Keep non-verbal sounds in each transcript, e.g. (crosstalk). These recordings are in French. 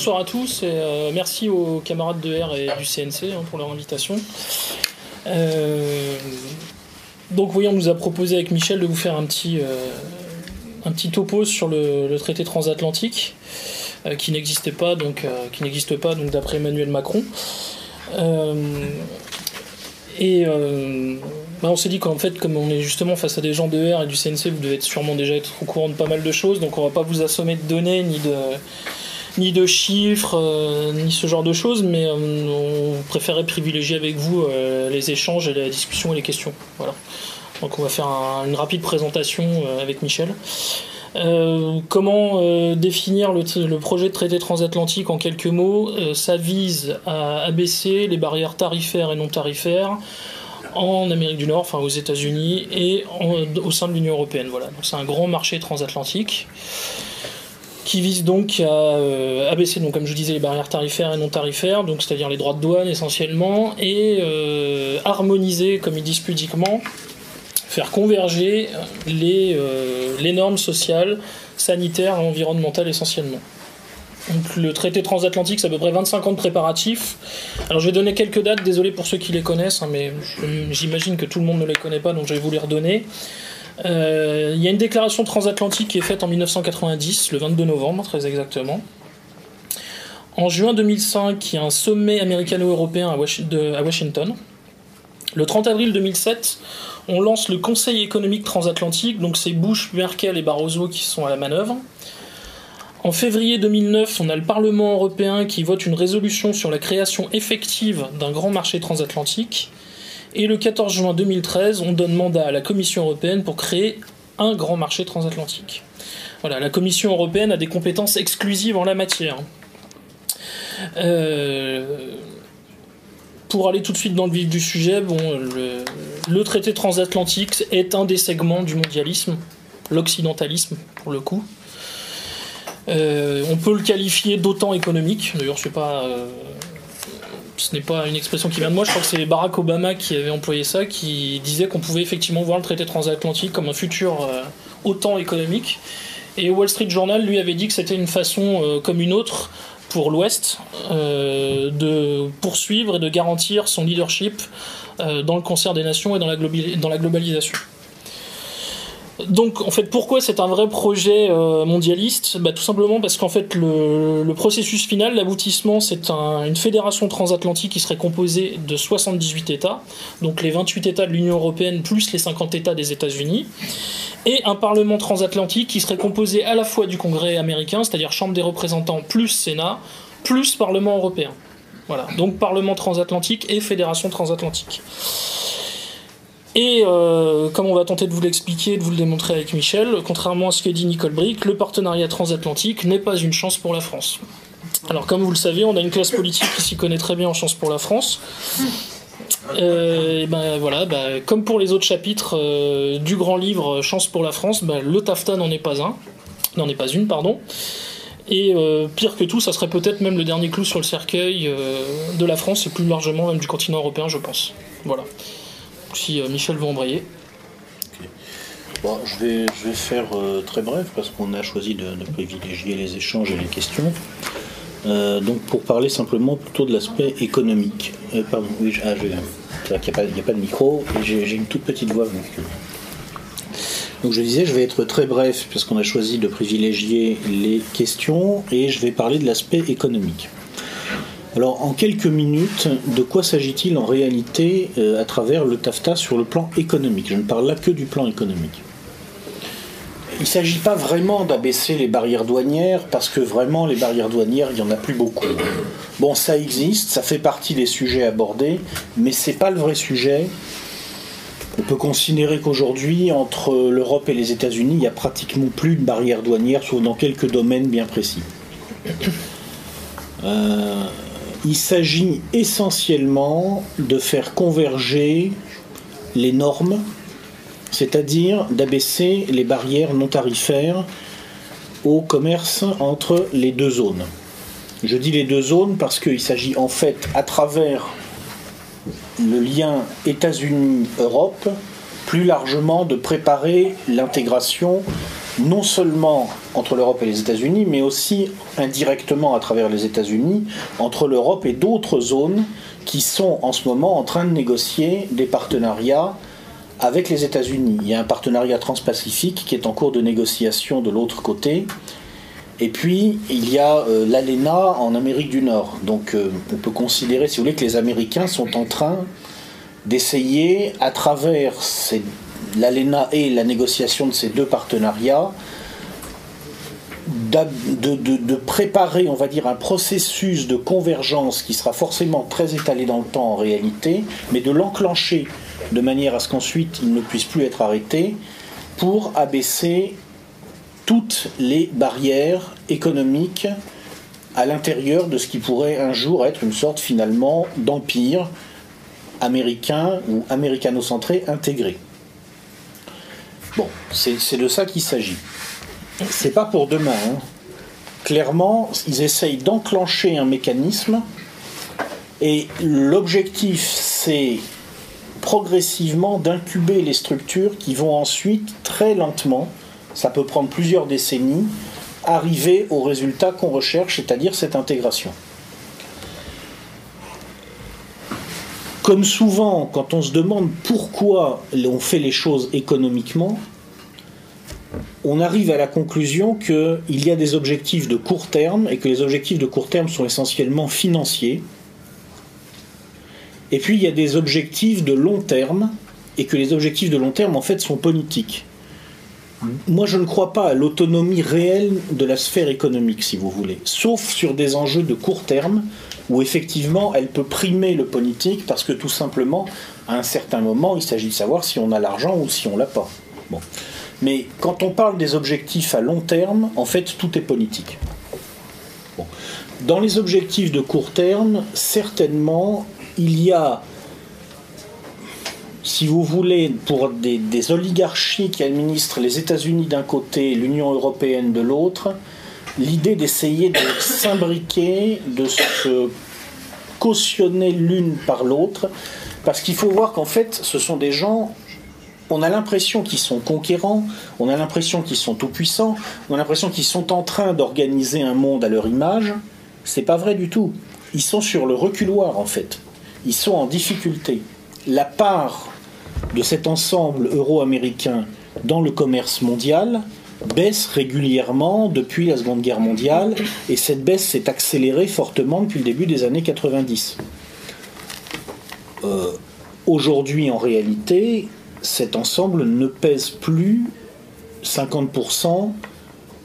bonsoir à tous et euh, merci aux camarades de R et du CNC hein, pour leur invitation. Euh, donc oui, on nous a proposé avec Michel de vous faire un petit, euh, un topo sur le, traité transatlantique qui n'existait pas, donc qui n'existe pas donc d'après Emmanuel Macron. Et bah, on s'est dit qu'en fait, comme on est justement face à des gens de R et du CNC, vous devez sûrement déjà être au courant de pas mal de choses, donc on va pas vous assommer de données ni de ni de chiffres, euh, ni ce genre de choses, mais euh, on préférait privilégier avec vous euh, les échanges et la discussion et les questions. Voilà. Donc on va faire un- une rapide présentation avec Michel. Comment définir le, projet de traité transatlantique en quelques mots? Ça vise à abaisser les barrières tarifaires et non tarifaires en Amérique du Nord, enfin aux États-Unis et au sein de l'Union européenne. Voilà. Donc c'est un grand marché transatlantique qui vise donc à euh, abaisser, donc, comme je disais, les barrières tarifaires et non tarifaires, donc c'est-à-dire les droits de douane essentiellement, et euh, harmoniser, comme ils disent pudiquement, faire converger les, euh, les normes sociales, sanitaires et environnementales essentiellement. Donc, le traité transatlantique, c'est à peu près 25 ans de préparatifs. Alors je vais donner quelques dates, désolé pour ceux qui les connaissent, hein, mais j'imagine que tout le monde ne les connaît pas, donc je vais vous les redonner. Euh, Il y a une déclaration transatlantique qui est faite en 1990, le 22 novembre très exactement. En juin 2005, il y a un sommet américano-européen à, Washington. Le 30 avril 2007, on lance le Conseil économique transatlantique, donc c'est Bush, Merkel et Barroso qui sont à la manœuvre. En février 2009, on a le Parlement européen qui vote une résolution sur la création effective d'un grand marché transatlantique. Et le 14 juin 2013, on donne mandat à la Commission européenne pour créer un grand marché transatlantique. Voilà, la Commission européenne a des compétences exclusives en la matière. Euh, pour aller tout de suite dans le vif du sujet, le, traité transatlantique est un des segments du mondialisme, l'occidentalisme pour le coup. Euh, on peut le qualifier d'autant économique. D'ailleurs, sais pas. euh, ce n'est pas une expression qui vient de moi. Je crois que c'est Barack Obama qui avait employé ça, qui disait qu'on pouvait effectivement voir le traité transatlantique comme un futur euh, autant économique. Et Wall Street Journal lui avait dit que c'était une façon euh, comme une autre pour l'Ouest euh, de poursuivre et de garantir son leadership dans le concert des nations et dans la globalisation. Donc, en fait, pourquoi c'est un vrai projet euh, mondialiste? Bah, Tout simplement parce qu'en fait, le, processus final, l'aboutissement, c'est un- une fédération transatlantique qui serait composée de 78 États, donc les 28 États de l'Union européenne plus les 50 États des États-Unis, et un Parlement transatlantique qui serait composé à la fois du Congrès américain, c'est-à-dire Chambre des représentants plus Sénat, plus Parlement européen. Voilà, donc Parlement transatlantique et Fédération transatlantique. Et euh, comme on va tenter de vous l'expliquer, de vous le démontrer avec Michel, contrairement à ce que dit Nicole Brick, le partenariat transatlantique n'est pas une chance pour la France. Alors comme vous le savez, on a une classe politique qui s'y connaît très bien en chance pour la France. Euh, et ben voilà, bah, comme pour les autres chapitres euh, du grand livre Chance pour la France, bah, le TAFTA n'en est pas un, n'en est pas une, pardon. Et pire que tout, ça serait peut-être même le dernier clou sur le cercueil de la France et plus largement même du continent européen, je pense. Voilà. Si euh, Michel veut embrayer. Bon, je vais, je vais faire euh, très bref parce qu'on a choisi de, privilégier les échanges et les questions. Euh, donc pour parler simplement plutôt de l'aspect économique. Pardon, oui, ah, vrai qu'il n'y a, pas- il de micro et j'ai une toute petite voix. Donc je disais, je vais être très bref parce qu'on a choisi de privilégier les questions et je vais parler de l'aspect économique. Alors en quelques minutes, de quoi s'agit-il en réalité euh, à travers le TAFTA sur le plan économique? Je ne parle là que du plan économique. Il ne s'agit pas vraiment d'abaisser les barrières douanières, parce que vraiment, les barrières douanières, il n'y en a plus beaucoup. Bon, ça existe, ça fait partie des sujets abordés, mais ce n'est pas le vrai sujet. On peut considérer qu'aujourd'hui, entre l'Europe et les États-Unis, il n'y a pratiquement plus de barrières douanières, sauf dans quelques domaines bien précis. Euh, il s'agit essentiellement de faire converger les normes c'est-à-dire d'abaisser les barrières non tarifaires au commerce entre les deux zones. Je dis les deux zones parce qu'il s'agit en fait, à travers le lien États-Unis-Europe, plus largement de préparer l'intégration non seulement entre l'Europe et les États-Unis, mais aussi indirectement à travers les États-Unis, entre l'Europe et d'autres zones qui sont en ce moment en train de négocier des partenariats avec les États-Unis. Il y a un partenariat transpacifique qui est en cours de négociation de l'autre côté. Et puis, il y a euh, l'ALENA en Amérique du Nord. Donc, euh, on peut considérer, si vous voulez, que les Américains sont en train d'essayer, à travers l'ALENA et la négociation de ces deux partenariats, de, préparer, on va dire, un processus de convergence qui sera forcément très étalé dans le temps en réalité, mais de l'enclencher de manière à ce qu'ensuite il ne puisse plus être arrêté pour abaisser toutes les barrières économiques à l'intérieur de ce qui pourrait un jour être une sorte finalement d'empire américain ou américano-centré intégré. Bon, c'est de ça qu'il s'agit. C'est pas pour demain. Hein. Clairement, ils essayent d'enclencher un mécanisme et l'objectif, c'est progressivement d'incuber les structures qui vont ensuite, très lentement, ça peut prendre plusieurs décennies, arriver au résultat qu'on recherche, c'est-à-dire cette intégration. Comme souvent, quand on se demande pourquoi on fait les choses économiquement, on arrive à la conclusion qu'il y a des objectifs de court terme et que les objectifs de court terme sont essentiellement financiers. Et puis il y a des objectifs de long terme et que les objectifs de long terme en fait sont politiques. Moi je ne crois pas à l'autonomie réelle de la sphère économique si vous voulez, sauf sur des enjeux de court terme où effectivement elle peut primer le politique parce que tout simplement à un certain moment il s'agit de savoir si on a l'argent ou si on l'a pas. Bon. Mais quand on parle des objectifs à long terme, en fait, tout est politique. Dans les objectifs de court terme, certainement, il y a, si vous voulez, pour des, oligarchies qui administrent les États-Unis d'un côté l'Union européenne de l'autre, l'idée d'essayer de (coughs) s'imbriquer, de se cautionner l'une par l'autre, parce qu'il faut voir qu'en fait, ce sont des gens on a l'impression qu'ils sont conquérants, on a l'impression qu'ils sont tout-puissants, on a l'impression qu'ils sont en train d'organiser un monde à leur image. C'est pas vrai du tout. Ils sont sur le reculoir en fait. Ils sont en difficulté. La part de cet ensemble euro-américain dans le commerce mondial baisse régulièrement depuis la Seconde Guerre mondiale et cette baisse s'est accélérée fortement depuis le début des années 90. Euh, aujourd'hui, en réalité, cet ensemble ne pèse plus 50%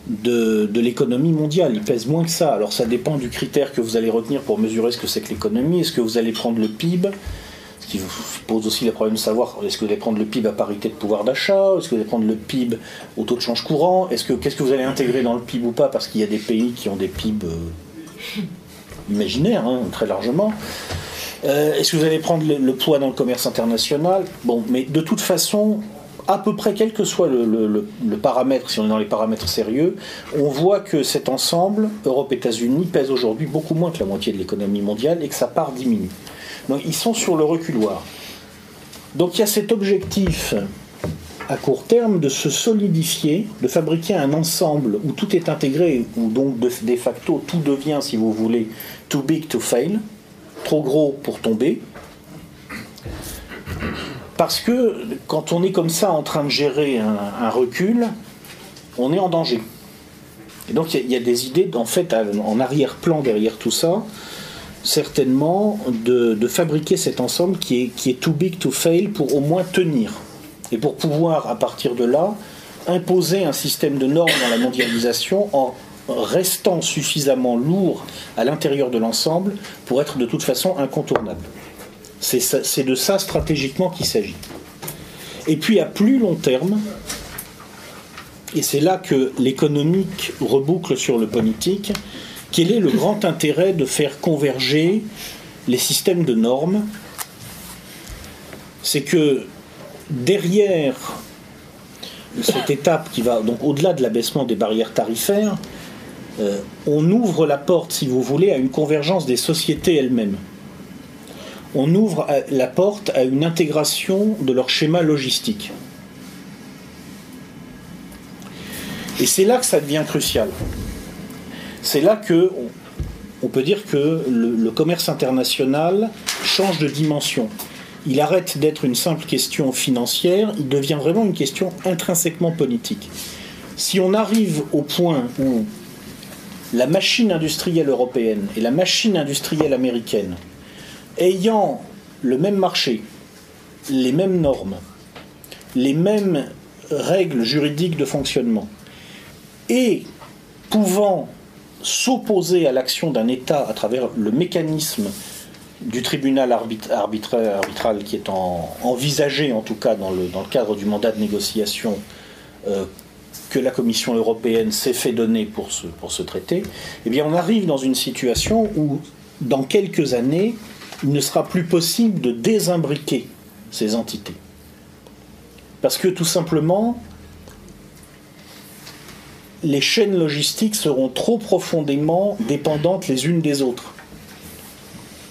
de, l'économie mondiale. Il pèse moins que ça. Alors ça dépend du critère que vous allez retenir pour mesurer ce que c'est que l'économie. Est-ce que vous allez prendre le PIB ce qui vous pose aussi le problème de savoir est-ce que vous allez prendre le PIB à parité de pouvoir d'achat, est-ce que vous allez prendre le PIB au taux de change courant, est-ce que qu'est-ce que vous allez intégrer dans le PIB ou pas parce qu'il y a des pays qui ont des PIB euh, imaginaires hein, très largement. Euh, est-ce que vous allez prendre le, poids dans le commerce international? Bon, mais de toute façon, à peu près quel que soit le, paramètre, si on est dans les paramètres sérieux, on voit que cet ensemble, Europe-États-Unis, pèse aujourd'hui beaucoup moins que la moitié de l'économie mondiale et que sa part diminue. Donc ils sont sur le reculoir. Donc il y a cet objectif à court terme de se solidifier, de fabriquer un ensemble où tout est intégré, où donc de, facto tout devient, si vous voulez, too big to fail, trop gros pour tomber. Parce que quand on est comme ça en train de gérer un, recul, on est en danger. Et donc il y, a des idées, en fait, en arrière-plan derrière tout ça, certainement de, fabriquer cet ensemble qui est, qui est too big to fail pour au moins tenir. Et pour pouvoir, à partir de là, imposer un système de normes dans la mondialisation en restant suffisamment lourd à l'intérieur de l'ensemble pour être de toute façon incontournable. C'est de ça stratégiquement qu'il s'agit. Et puis à plus long terme, et c'est là que l'économique reboucle sur le politique, quel est le grand intérêt de faire converger les systèmes de normes? C'est que derrière cette étape qui va donc au-delà de l'abaissement des barrières tarifaires, euh, on ouvre la porte, si vous voulez, à une convergence des sociétés elles-mêmes. On ouvre la porte à une intégration de leur schéma logistique. Et c'est là que ça devient crucial. C'est là que on, peut dire que le, commerce international change de dimension. Il arrête d'être une simple question financière, il devient vraiment une question intrinsèquement politique. Si on arrive au point où la machine industrielle européenne et la machine industrielle américaine, ayant le même marché, les mêmes normes, les mêmes règles juridiques de fonctionnement, et pouvant s'opposer à l'action d'un État à travers le mécanisme du tribunal arbitral qui est envisagé, en tout cas dans le, cadre du mandat de négociation euh, que la Commission européenne s'est fait donner pour ce, pour ce traité, eh bien on arrive dans une situation où, dans quelques années, il ne sera plus possible de désimbriquer ces entités. Parce que tout simplement, les chaînes logistiques seront trop profondément dépendantes les unes des autres.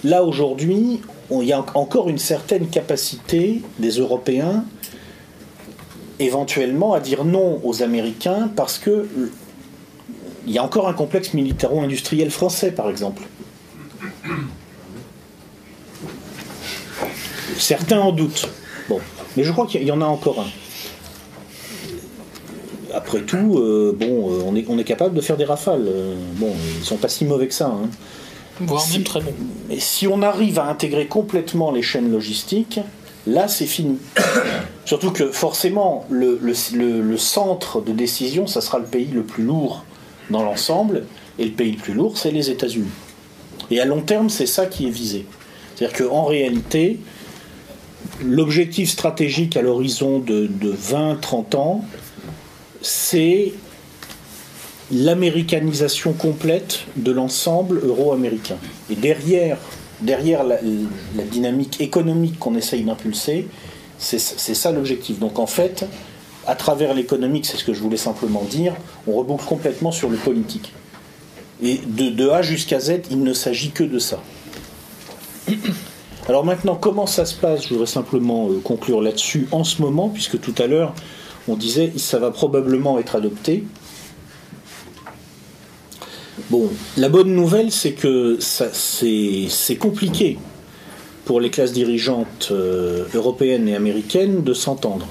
Là, aujourd'hui, il y a encore une certaine capacité des Européens éventuellement à dire non aux Américains parce que il y a encore un complexe militaro-industriel français, par exemple. Certains en doutent. Bon, mais je crois qu'il y en a encore un. Après tout, euh, bon, euh, on est, on est capable de faire des rafales. Euh, bon, ils sont pas si mauvais que ça. Hein. Voire même très bon. Mais si on arrive à intégrer complètement les chaînes logistiques, là c'est fini. (coughs) Surtout que forcément, le, le, centre de décision, ça sera le pays le plus lourd dans l'ensemble, et le pays le plus lourd, c'est les États-Unis. Et à long terme, c'est ça qui est visé. C'est-à-dire qu'en réalité, l'objectif stratégique à l'horizon de, de 20-30 ans, c'est l'américanisation complète de l'ensemble euro-américain. Et derrière, la, dynamique économique qu'on essaye d'impulser, c'est ça l'objectif. Donc en fait, à travers l'économique, c'est ce que je voulais simplement dire, on reboucle complètement sur le politique. Et de, de A jusqu'à Z, il ne s'agit que de ça. Alors maintenant, comment ça se passe? Je voudrais simplement euh, conclure là-dessus en ce moment, puisque tout à l'heure, on disait ça va probablement être adopté. Bon, la bonne nouvelle, c'est que c'est compliqué pour les classes dirigeantes euh, européennes et américaines de s'entendre.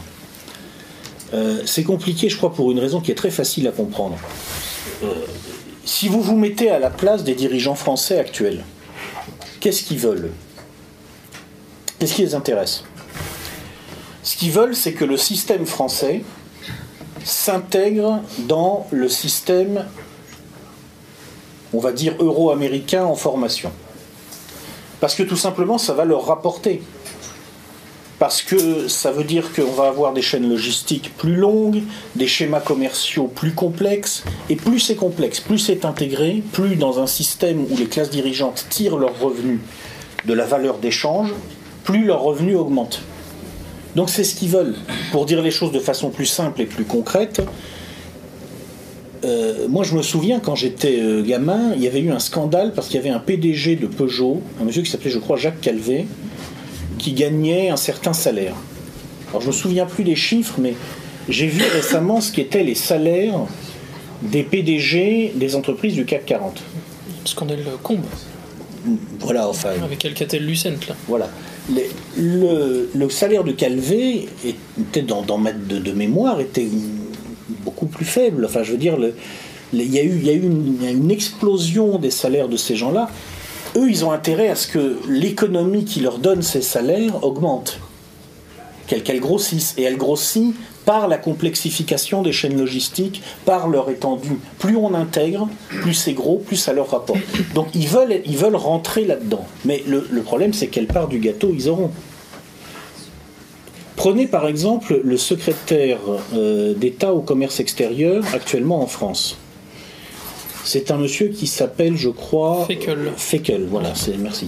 Euh, c'est compliqué, je crois, pour une raison qui est très facile à comprendre. Euh, si vous vous mettez à la place des dirigeants français actuels, qu'est-ce qu'ils veulent? Qu'est-ce qui les intéresse? Ce qu'ils veulent, c'est que le système français s'intègre dans le système on va dire, euro-américains en formation. Parce que tout simplement, ça va leur rapporter. Parce que ça veut dire qu'on va avoir des chaînes logistiques plus longues, des schémas commerciaux plus complexes, et plus c'est complexe, plus c'est intégré, plus dans un système où les classes dirigeantes tirent leurs revenus de la valeur d'échange, plus leurs revenus augmentent. Donc c'est ce qu'ils veulent. Pour dire les choses de façon plus simple et plus concrète, euh, moi, je me souviens quand j'étais euh, gamin, il y avait eu un scandale parce qu'il y avait un PDG de Peugeot, un monsieur qui s'appelait, je crois, Jacques Calvé, qui gagnait un certain salaire. Alors, je me souviens plus des chiffres, mais j'ai vu récemment ce qu'étaient les salaires des PDG des entreprises du CAC 40. Scandale Combe. Voilà, enfin. Avec Alcatel Lucent, là. Voilà. Le, salaire de Calvé était dans, dans ma de, de mémoire était beaucoup plus faible. Enfin, je veux dire, il y a eu, une, explosion des salaires de ces gens-là. Eux, ils ont intérêt à ce que l'économie qui leur donne ces salaires augmente, qu'elle grossisse. Et elle grossit par la complexification des chaînes logistiques, par leur étendue. Plus on intègre, plus c'est gros, plus ça leur rapporte. Donc ils veulent, ils veulent rentrer là-dedans. Mais le, le problème, c'est quelle part du gâteau ils auront. Prenez par exemple le secrétaire euh, d'État au commerce extérieur actuellement en France. C'est un monsieur qui s'appelle, je crois. Feckel. Feckel, voilà, c'est merci.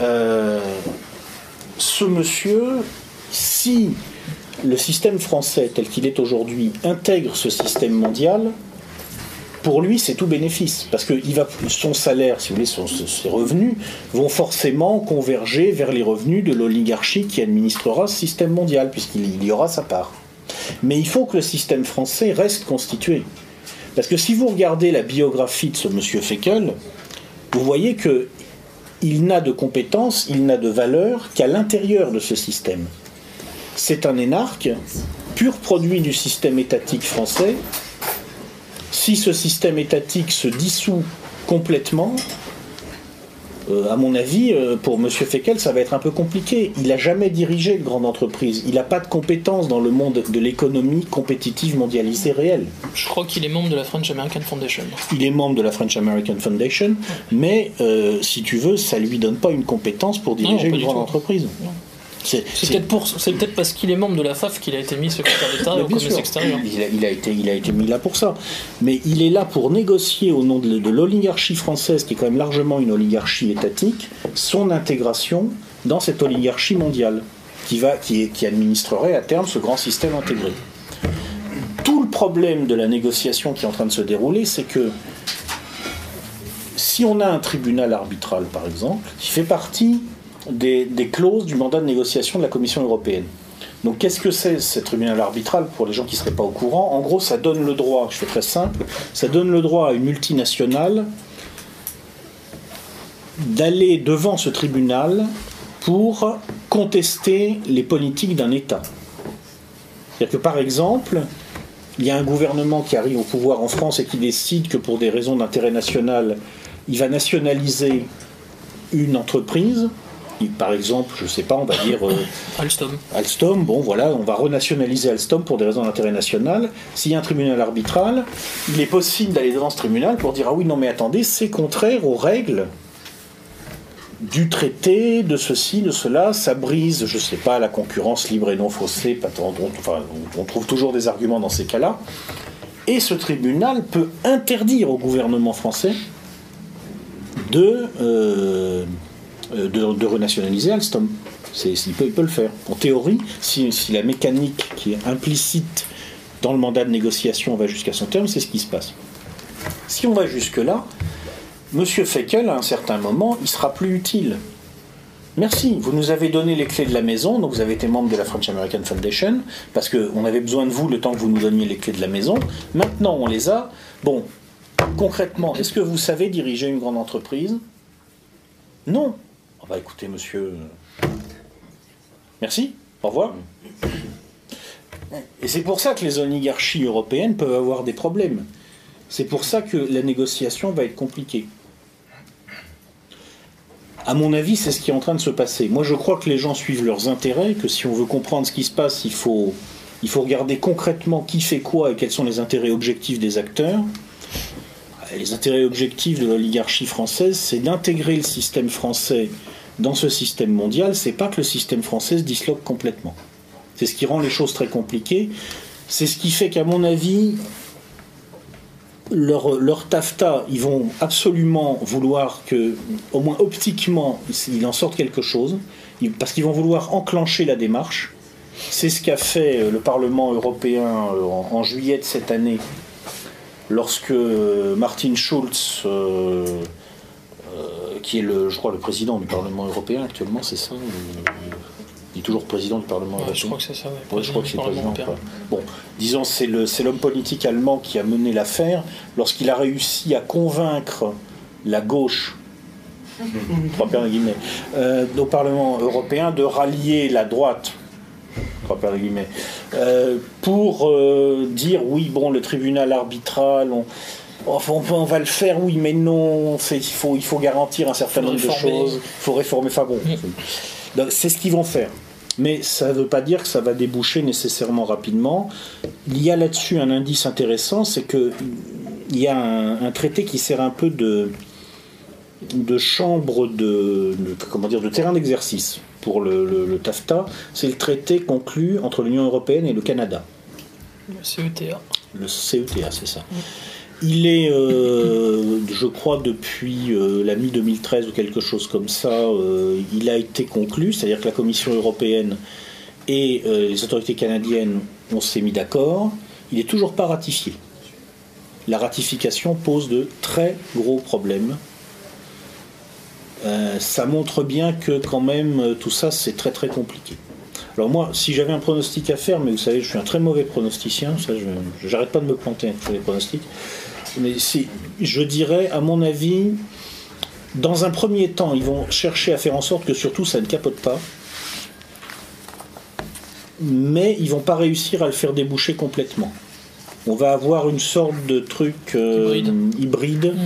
Euh, ce monsieur, si le système français tel qu'il est aujourd'hui intègre ce système mondial, pour lui, c'est tout bénéfice. Parce que son salaire, si vous voulez, ses revenus vont forcément converger vers les revenus de l'oligarchie qui administrera ce système mondial, puisqu'il y aura sa part. Mais il faut que le système français reste constitué. Parce que si vous regardez la biographie de ce monsieur Feckel, vous voyez que il n'a de compétences, il n'a de valeur qu'à l'intérieur de ce système. C'est un énarque, pur produit du système étatique français. Si ce système étatique se dissout complètement, euh, à mon avis, euh, pour M. Feckel, ça va être un peu compliqué. Il n'a jamais dirigé de grande entreprise. Il n'a pas de compétences dans le monde de l'économie compétitive mondialisée réelle. Je crois qu'il est membre de la French American Foundation. Il est membre de la French American Foundation, mais euh, si tu veux, ça lui donne pas une compétence pour diriger une grande entreprise. C'est peut-être parce qu'il est membre de la FAF qu'il a été mis secrétaire d'État au commerce extérieur. Il a, été, il a été mis là pour ça. Mais il est là pour négocier au nom de, l'oligarchie française, qui est quand même largement une oligarchie étatique, son intégration dans cette oligarchie mondiale, qui, va, qui, qui administrerait à terme ce grand système intégré. Tout le problème de la négociation qui est en train de se dérouler, c'est que si on a un tribunal arbitral, par exemple, qui fait partie des, clauses du mandat de négociation de la Commission européenne. Donc qu'est-ce que c'est ce tribunal arbitral pour les gens qui ne seraient pas au courant? En gros, ça donne le droit, je fais très simple, ça donne le droit à une multinationale d'aller devant ce tribunal pour contester les politiques d'un État. C'est-à-dire que par exemple, il y a un gouvernement qui arrive au pouvoir en France et qui décide que pour des raisons d'intérêt national, il va nationaliser une entreprise, par exemple, je ne sais pas, on va dire. Euh, (coughs) Alstom. Alstom, bon voilà, on va renationaliser Alstom pour des raisons d'intérêt national. S'il y a un tribunal arbitral, il est possible d'aller devant ce tribunal pour dire Ah oui, non, mais attendez, c'est contraire aux règles du traité, de ceci, de cela, ça brise, je ne sais pas, la concurrence libre et non faussée, enfin, on trouve toujours des arguments dans ces cas-là. Et ce tribunal peut interdire au gouvernement français de. Euh, euh, de, renationaliser Alstom. il, peut, le faire. En théorie, si, la mécanique qui est implicite dans le mandat de négociation va jusqu'à son terme, c'est ce qui se passe. Si on va jusque-là, M. Feckel, à un certain moment, il sera plus utile. Merci, vous nous avez donné les clés de la maison, donc vous avez été membre de la French American Foundation, parce qu'on avait besoin de vous le temps que vous nous donniez les clés de la maison. Maintenant, on les a. Bon, concrètement, est-ce que vous savez diriger une grande entreprise? Non. Bah écoutez, monsieur. Merci, au revoir. Et c'est pour ça que les oligarchies européennes peuvent avoir des problèmes. C'est pour ça que la négociation va être compliquée. À mon avis, c'est ce qui est en train de se passer. Moi, je crois que les gens suivent leurs intérêts, que si on veut comprendre ce qui se passe, il faut, il faut regarder concrètement qui fait quoi et quels sont les intérêts objectifs des acteurs. Les intérêts objectifs de l'oligarchie française, c'est d'intégrer le système français dans ce système mondial, c'est pas que le système français se disloque complètement. C'est ce qui rend les choses très compliquées. C'est ce qui fait qu'à mon avis, leur, TAFTA, ils vont absolument vouloir que, au moins optiquement, il en sorte quelque chose, parce qu'ils vont vouloir enclencher la démarche. C'est ce qu'a fait euh, le Parlement européen euh, en, juillet de cette année, lorsque euh, Martin Schulz, qui est le, je crois, le président du Parlement européen actuellement, c'est ça Il est toujours président du Parlement européen. Je crois que c'est ça. je crois que c'est le président. Bon, disons, c'est l'homme politique allemand qui a mené l'affaire lorsqu'il a réussi à convaincre la gauche (laughs) euh, au Parlement européen de rallier la droite euh, pour euh, dire oui, bon, le tribunal arbitral, on, on, va le faire, oui, mais non, il faut, il faut garantir un certain nombre de choses, il faut réformer. Enfin bon, mm. c'est ce qu'ils vont faire. Mais ça ne veut pas dire que ça va déboucher nécessairement rapidement. Il y a là-dessus un indice intéressant, c'est qu'il y a un, traité qui sert un peu de, de chambre de, comment dire de terrain d'exercice pour le, TAFTA. C'est le traité conclu entre l'Union européenne et le Canada. Le CETA. Le CETA, c'est ça. Mm. Il est, euh, je crois, depuis euh, la mi-2013 ou quelque chose comme ça, euh, il a été conclu, c'est-à-dire que la Commission européenne et les autorités canadiennes ont s'est mis d'accord. Il n'est toujours pas ratifié. La ratification pose de très gros problèmes. ça montre bien que quand même tout ça c'est très très compliqué. Alors moi, si j'avais un pronostic à faire, mais vous savez, je suis un très mauvais pronosticien, ça, j'arrête pas de me planter sur les pronostics. Mais si, je dirais, à mon avis, dans un premier temps, ils vont chercher à faire en sorte que surtout ça ne capote pas. Mais ils vont pas réussir à le faire déboucher complètement. On va avoir une sorte de truc euh, hybride, Mm.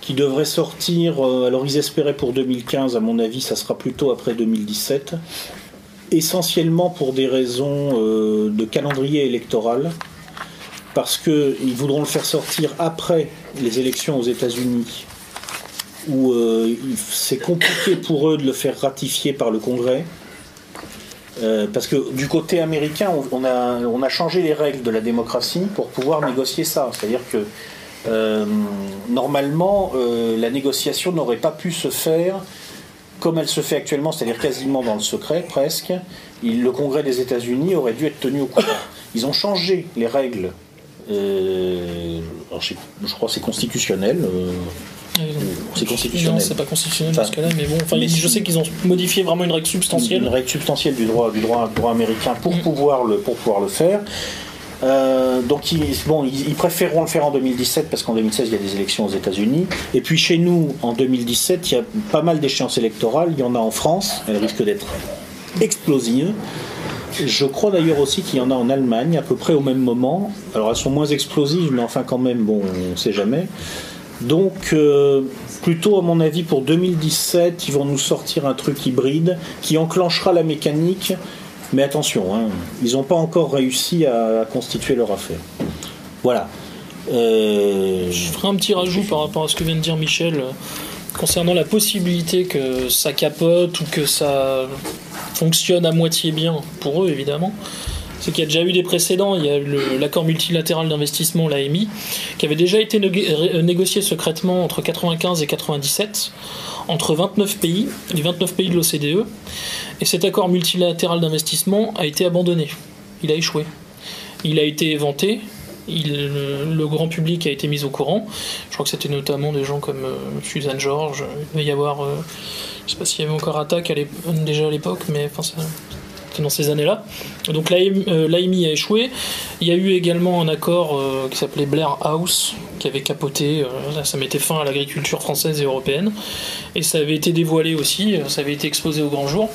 qui devrait sortir. euh, alors ils espéraient pour 2015, à mon avis, ça sera plutôt après 2017. Essentiellement pour des raisons euh, de calendrier électoral, parce qu'ils voudront le faire sortir après les élections aux États-Unis, où euh, c'est compliqué pour eux de le faire ratifier par le Congrès. Euh, parce que du côté américain, on, a, changé les règles de la démocratie pour pouvoir négocier ça. C'est-à-dire que euh, normalement, la négociation n'aurait pas pu se faire comme elle se fait actuellement, c'est-à-dire quasiment dans le secret, presque. Le Congrès des États-Unis aurait dû être tenu au courant. Ils ont changé les règles. Euh, alors, je, sais- je crois que c'est constitutionnel. euh, c'est constitutionnel. Non, c'est pas constitutionnel Enfin, dans ce cas-là, mais bon, enfin, mais je sais qu'ils ont modifié vraiment une règle une substantielle. règle substantielle du droit, du droit, américain pour, Mm. pouvoir le, pour pouvoir le faire. Euh, donc ils, bon, ils, ils préféreront le faire en 2017 parce qu'en 2016 il y a des élections aux États-Unis. Et puis chez nous, en 2017, il y a pas mal d'échéances électorales. Il y en a en France, elles risquent d'être explosives. Je crois d'ailleurs aussi qu'il y en a en Allemagne à peu près au même moment. Alors elles sont moins explosives, mais enfin quand même, bon, on ne sait jamais. Donc, euh, plutôt à mon avis pour 2017, ils vont nous sortir un truc hybride qui enclenchera la mécanique. Mais attention, hein, ils n'ont pas encore réussi à, constituer leur affaire. Voilà. Euh, Je ferai un petit rajout par rapport à ce que vient de dire Michel euh, concernant la possibilité que ça capote ou que ça fonctionne à moitié bien pour eux évidemment. C'est qu'il y a déjà eu des précédents. Il y a l'accord multilatéral d'investissement, l'AMI, qui avait déjà été ré- négocié secrètement entre 95 et 97 entre 29 pays, les 29 pays de l'OCDE. Et cet accord multilatéral d'investissement a été abandonné. Il a échoué. Il a été éventé. Le, grand public a été mis au courant. Je crois que c'était notamment des gens comme euh, Suzanne Georges. Il devait y avoir, euh, je sais pas s'il y avait encore Attaque à déjà à l'époque, mais enfin, dans ces années-là. Donc l'AMI euh, a échoué. Il y a eu également un accord euh, qui s'appelait Blair House, qui avait capoté. euh, ça mettait fin à l'agriculture française et européenne. Et ça avait été dévoilé aussi, ça avait été exposé au grand jour.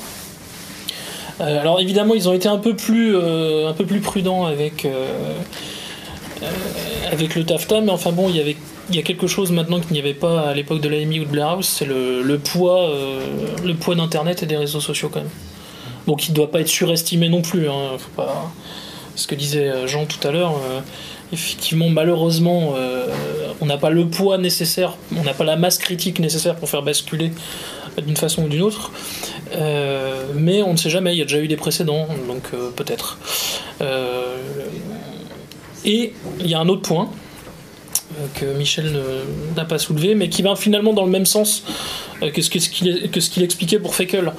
Alors évidemment, ils ont été un peu plus, un peu plus prudents avec, avec le TAFTA, mais enfin bon, il y avait il y a quelque chose maintenant qu'il n'y avait pas à l'époque de l'AMI ou de Blair House, c'est le, poids, euh, le poids d'Internet et des réseaux sociaux quand même. Donc il ne doit pas être surestimé non plus. Hein, faut pas... Ce que disait euh, Jean tout à l'heure, euh, effectivement, malheureusement, on n'a pas le poids nécessaire, on n'a pas la masse critique nécessaire pour faire basculer d'une façon ou d'une autre. Mais on ne sait jamais, il y a déjà eu des précédents, donc peut-être. Et il y a un autre point que Michel n'a pas soulevé, mais qui va finalement dans le même sens euh, que ce qu'il expliquait pour Fekel.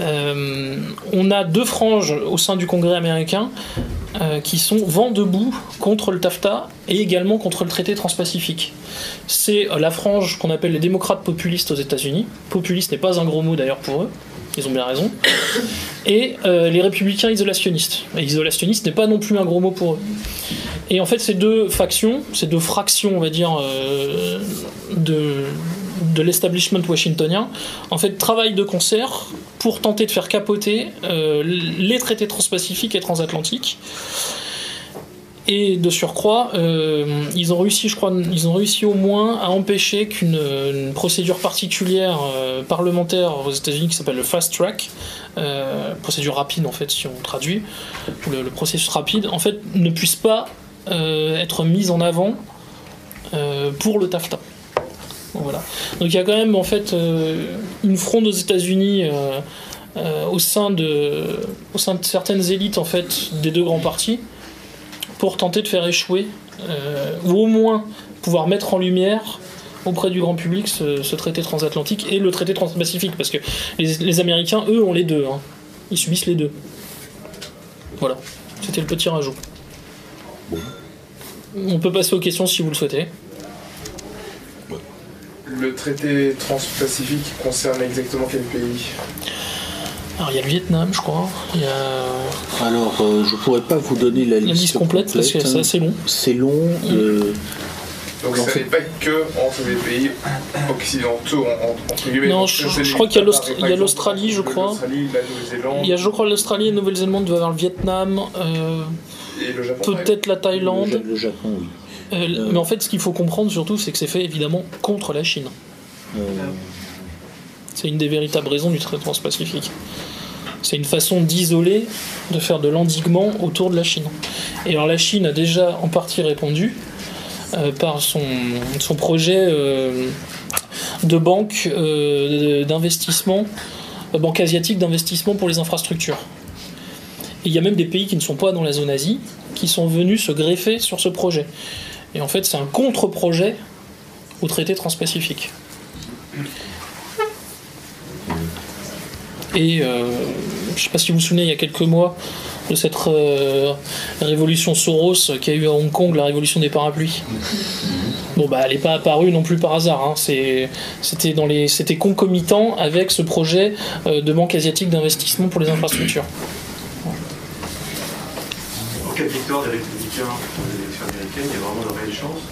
Euh, on a deux franges au sein du Congrès américain euh, qui sont vent debout contre le TAFTA et également contre le traité transpacifique. C'est euh, la frange qu'on appelle les démocrates populistes aux États-Unis. Populiste n'est pas un gros mot d'ailleurs pour eux. Ils ont bien raison. Et euh, les républicains isolationnistes. Et isolationniste n'est pas non plus un gros mot pour eux. Et en fait, ces deux factions, ces deux fractions, on va dire, euh, de, de l'establishment washingtonien, en fait, travaillent de concert pour tenter de faire capoter euh, les traités transpacifiques et transatlantiques. Et de surcroît, euh, ils ont réussi, je crois, ils ont réussi au moins à empêcher qu'une une procédure particulière euh, parlementaire aux États-Unis qui s'appelle le fast track, euh, procédure rapide en fait, si on traduit, le, processus rapide, en fait, ne puisse pas être mise en avant pour le TAFTA. Donc, Voilà. Donc il y a quand même en fait une fronde aux États-Unis au sein de au sein de certaines élites en fait des deux grands partis pour tenter de faire échouer euh, ou au moins pouvoir mettre en lumière auprès du grand public ce, ce traité transatlantique et le traité transpacifique parce que les, les Américains eux ont les deux hein. ils subissent les deux. Voilà. C'était le petit rajout on peut passer aux questions si vous le souhaitez. Le traité transpacifique concerne exactement quel pays? Alors il y a le Vietnam, je crois. Il y a... Alors, euh, je pourrais pas vous donner la, la liste complète, parce que c'est assez long. C'est long. euh, Donc fait- n'est pas que entre les pays occidentaux, en- en- entre guillemets. Non, je- je crois qu'il y a il y l'Australie, je crois. L'Australie, la Nouvelle-Zélande Il y a, je crois, l'Australie et la Nouvelle-Zélande doivent avoir le Vietnam, euh, et le Japon. peut-être la Thaïlande. le, le Japon, oui. Euh, Mais en fait, ce qu'il faut comprendre surtout, c'est que c'est fait évidemment contre la Chine. C'est une des véritables raisons du traité transpacifique. C'est une façon d'isoler, de faire de l'endiguement autour de la Chine. Et alors la Chine a déjà en partie répondu euh, par son, projet euh, de banque euh, d'investissement, banque asiatique d'investissement pour les infrastructures. Et il y a même des pays qui ne sont pas dans la zone Asie qui sont venus se greffer sur ce projet. Et en fait, c'est un contre-projet au traité transpacifique. Et euh, je ne sais pas si vous vous souvenez, il y a quelques mois, de cette euh, révolution Soros qui a eu à Hong Kong, la révolution des parapluies. Bon, bah, elle n'est pas apparue non plus par hasard. hein. C'était dans les- c'était concomitant avec ce projet euh, de banque asiatique d'investissement pour les infrastructures. En cas de victoire des républicains aux élections américaines, il y a vraiment de réelles chances.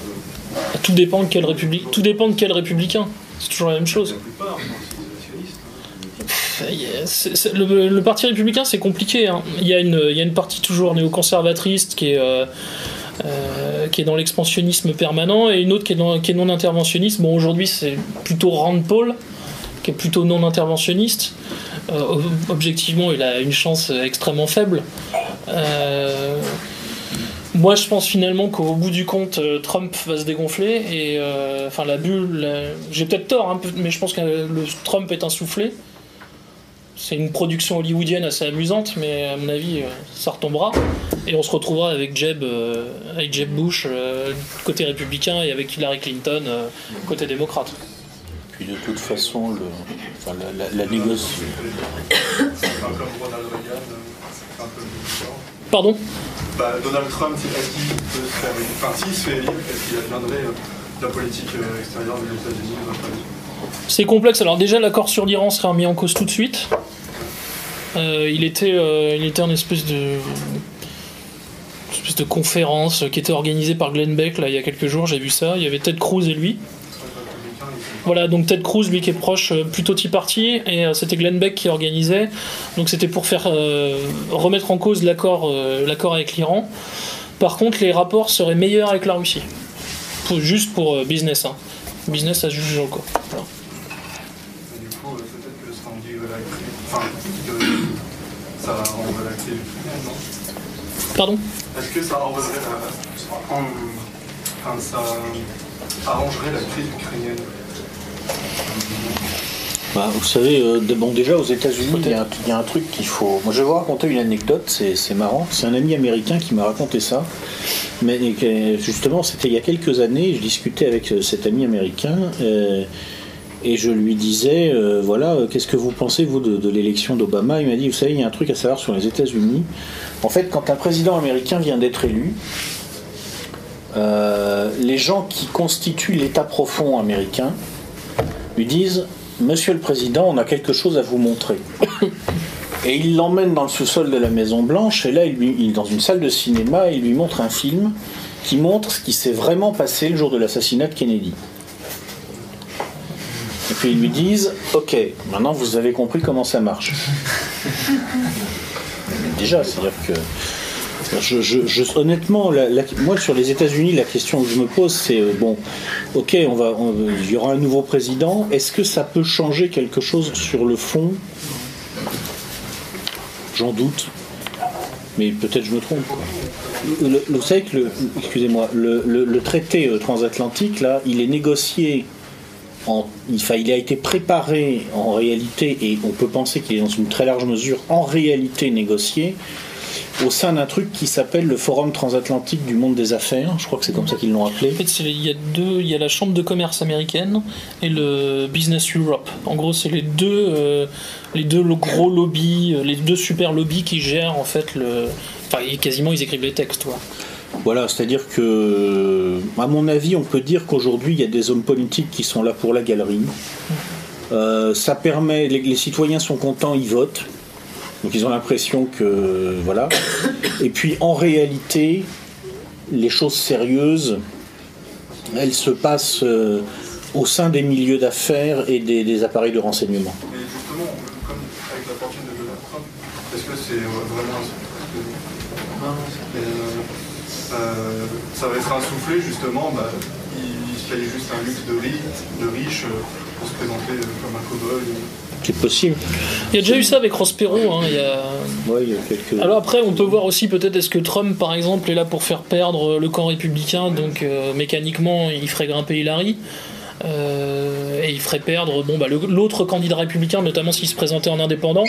Tout dépend de quel république. Tout dépend de quel républicain. C'est toujours la même chose. La plupart, je pense, le, parti républicain, c'est compliqué. hein. Il, y a une, partie toujours néoconservatrice qui est, euh, euh, qui est dans l'expansionnisme permanent et une autre qui est, non interventionniste. Bon, aujourd'hui, c'est plutôt Rand Paul, qui est plutôt non interventionniste. Euh, ob- objectivement, il a une chance extrêmement faible. Moi, je pense finalement qu'au bout du compte, Trump va se dégonfler et enfin la bulle. J'ai peut-être tort, hein, mais je pense que le Trump est insoufflé. C'est une production hollywoodienne assez amusante, mais à mon avis, euh, ça retombera. Et on se retrouvera avec Jeb, euh, avec Jeb Bush euh, côté républicain et avec Hillary Clinton euh, côté démocrate. puis de toute façon, le, enfin, la, la, la négociation. Enfin, comme Ronald Reagan, c'est un peu différent. Pardon? Bah, Donald Trump, c'est- est-ce qu'il peut se faire élire Enfin, s'il se fait élire, est-ce qu'il adviendrait de la politique extérieure des États-Unis C'est complexe. Alors déjà, l'accord sur l'Iran serait remis en cause tout de suite. Euh, il était, euh, il était en espèce de une espèce de conférence qui était organisée par Glenn Beck là il y a quelques jours. J'ai vu ça. Il y avait Ted Cruz et lui. Voilà, donc Ted Cruz, lui qui est proche euh, plutôt Tea Party, et euh, c'était Glenn Beck qui organisait. Donc c'était pour faire remettre en cause l'accord l'accord avec l'Iran. Par contre, les rapports seraient meilleurs avec la Russie. Juste pour business. Hein. Business, juge au quoi. Voilà. Et du coup, euh, peut-être que enduit la crise. Enfin, que ça renvoie la crise ukrainienne, non? Pardon? Est-ce que ça en- Enfin, ça arrangerait la crise ukrainienne Bah, vous savez, euh, bon, déjà aux États-Unis, il y, a un- truc qu'il faut. Moi, je vais vous raconter une anecdote, c'est marrant. C'est un ami américain qui m'a raconté ça. Mais justement, c'était il y a quelques années, je discutais avec euh, cet ami américain. euh, et je lui disais, voilà, qu'est-ce que vous pensez, vous, de, de l'élection d'Obama? Il m'a dit, vous savez, il y a un truc à savoir sur les États-Unis. En fait, quand un président américain vient d'être élu, les gens qui constituent l'État profond américain lui disent Monsieur le Président, on a quelque chose à vous montrer. (laughs) Et il l'emmène dans le sous-sol de la Maison Blanche, et là, il lui- il est dans une salle de cinéma, et il lui montre un film qui montre ce qui s'est vraiment passé le jour de l'assassinat de Kennedy. Et puis ils lui disent Ok, maintenant vous avez compris comment ça marche. (laughs) Déjà, c'est-à-dire que. Je, je- honnêtement, la- moi sur les États-Unis, la question que je me pose, c'est euh, bon, ok, on va, il y aura un nouveau président. Est-ce que ça peut changer quelque chose sur le fond? J'en doute, mais peut-être je me trompe. vous savez que le, excusez-moi, le, traité euh, transatlantique là, il est négocié. En, enfin, il a été préparé en réalité, et on peut penser qu'il est dans une très large mesure en réalité négocié au sein d'un truc qui s'appelle le Forum transatlantique du monde des affaires. Je crois que c'est comme ça qu'ils l'ont appelé. En fait, il y a deux, il y a la Chambre de commerce américaine et le Business Europe. En gros, c'est les deux, euh, les deux gros lobbies, euh, les deux super lobbies qui gèrent en fait le. Enfin, quasiment ils écrivent les textes, quoi. Voilà, c'est-à-dire que, à mon avis, on peut dire qu'aujourd'hui, il y a des hommes politiques qui sont là pour la galerie. Euh, ça permet, les, les citoyens sont contents, ils votent. Donc ils ont l'impression que voilà. Et puis en réalité, les choses sérieuses, elles se passent euh, au sein des milieux d'affaires et des, appareils de renseignement. Mais justement, comme avec la fortune de Donald Trump, est-ce que c'est vraiment un... Euh, euh, ça va être insoufflé justement, bah, il, il se juste un luxe de, ri- de riche euh, pour se présenter comme un cow-boy. C'est possible. Il y a déjà eu ça avec Ross Perot. hein, il y a... Ouais, il y a quelques. Alors après, on peut voir aussi peut-être est-ce que Trump, par exemple, est là pour faire perdre le camp républicain, donc euh, mécaniquement, il ferait grimper Hillary. euh, et il ferait perdre bon, bah, l'autre candidat républicain, notamment s'il se présentait en indépendant.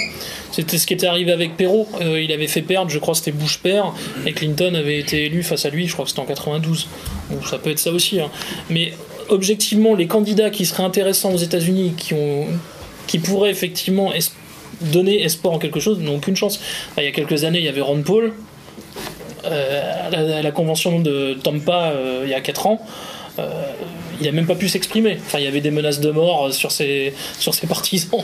C'était ce qui était arrivé avec Perrault. Euh, il avait fait perdre, je crois c'était Bush père, et Clinton avait été élu face à lui, je crois que c'était en 92. Donc ça peut être ça aussi. hein. Mais objectivement, les candidats qui seraient intéressants aux États-Unis, qui, ont, qui pourraient effectivement donner espoir en quelque chose, n'ont aucune chance. Il y a quelques années, il y avait Ron Paul. euh, à, la, convention de Tampa euh, il y a 4 ans. euh, il n'a même pas pu s'exprimer. Enfin, il y avait des menaces de mort sur ses, sur ses (laughs) partisans